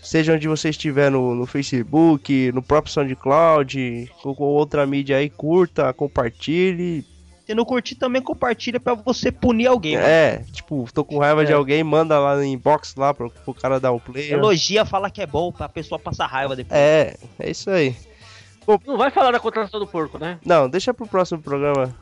S1: seja onde você estiver no, no Facebook, no próprio SoundCloud, ou com outra mídia aí, curta, compartilhe,
S2: se não curtir, também compartilha pra você punir alguém.
S1: É, mano. tipo, tô com raiva é. de alguém, manda lá no inbox lá pro, pro cara dar o play.
S2: Elogia, fala que é bom pra pessoa passar raiva depois.
S1: É, é isso aí.
S4: Bom, não vai falar da contratação do porco, né?
S1: Não, deixa pro próximo programa.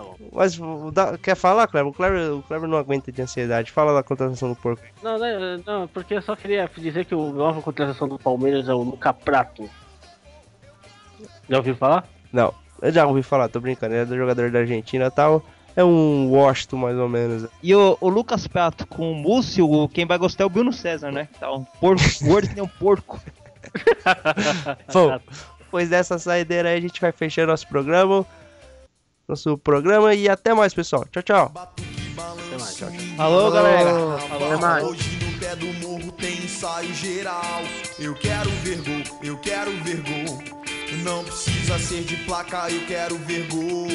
S4: Tá bom.
S1: Mas dá- quer falar, Cleber? O Cleber, o Cleber não aguenta de ansiedade. Fala da contratação do porco.
S4: Não, né, não, porque eu só queria dizer que o nova contratação do Palmeiras é o Luca Prato. Já ouviu falar?
S1: Não, eu já ouvi falar, tô brincando. Ele é do jogador da Argentina e tal. É um Washington, mais ou menos.
S2: E o, o Lucas Prato com o Múcio, quem vai gostar é o Bruno César, né? Tá um porco, gordo que nem um porco.
S1: Bom, depois dessa saideira aí, a gente vai fechando nosso programa. Nosso programa e até mais, pessoal. Tchau, tchau.
S2: Alô, galera.
S3: Até mais.
S6: Hoje no pé do morro tem ensaio geral. Eu quero ver gol, eu quero ver gol. Não precisa ser de placa, eu quero ver gol.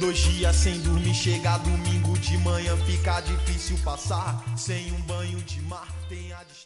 S6: Dois dias sem dormir, chega domingo de manhã, fica difícil passar. Sem um banho de mar, tem a distância.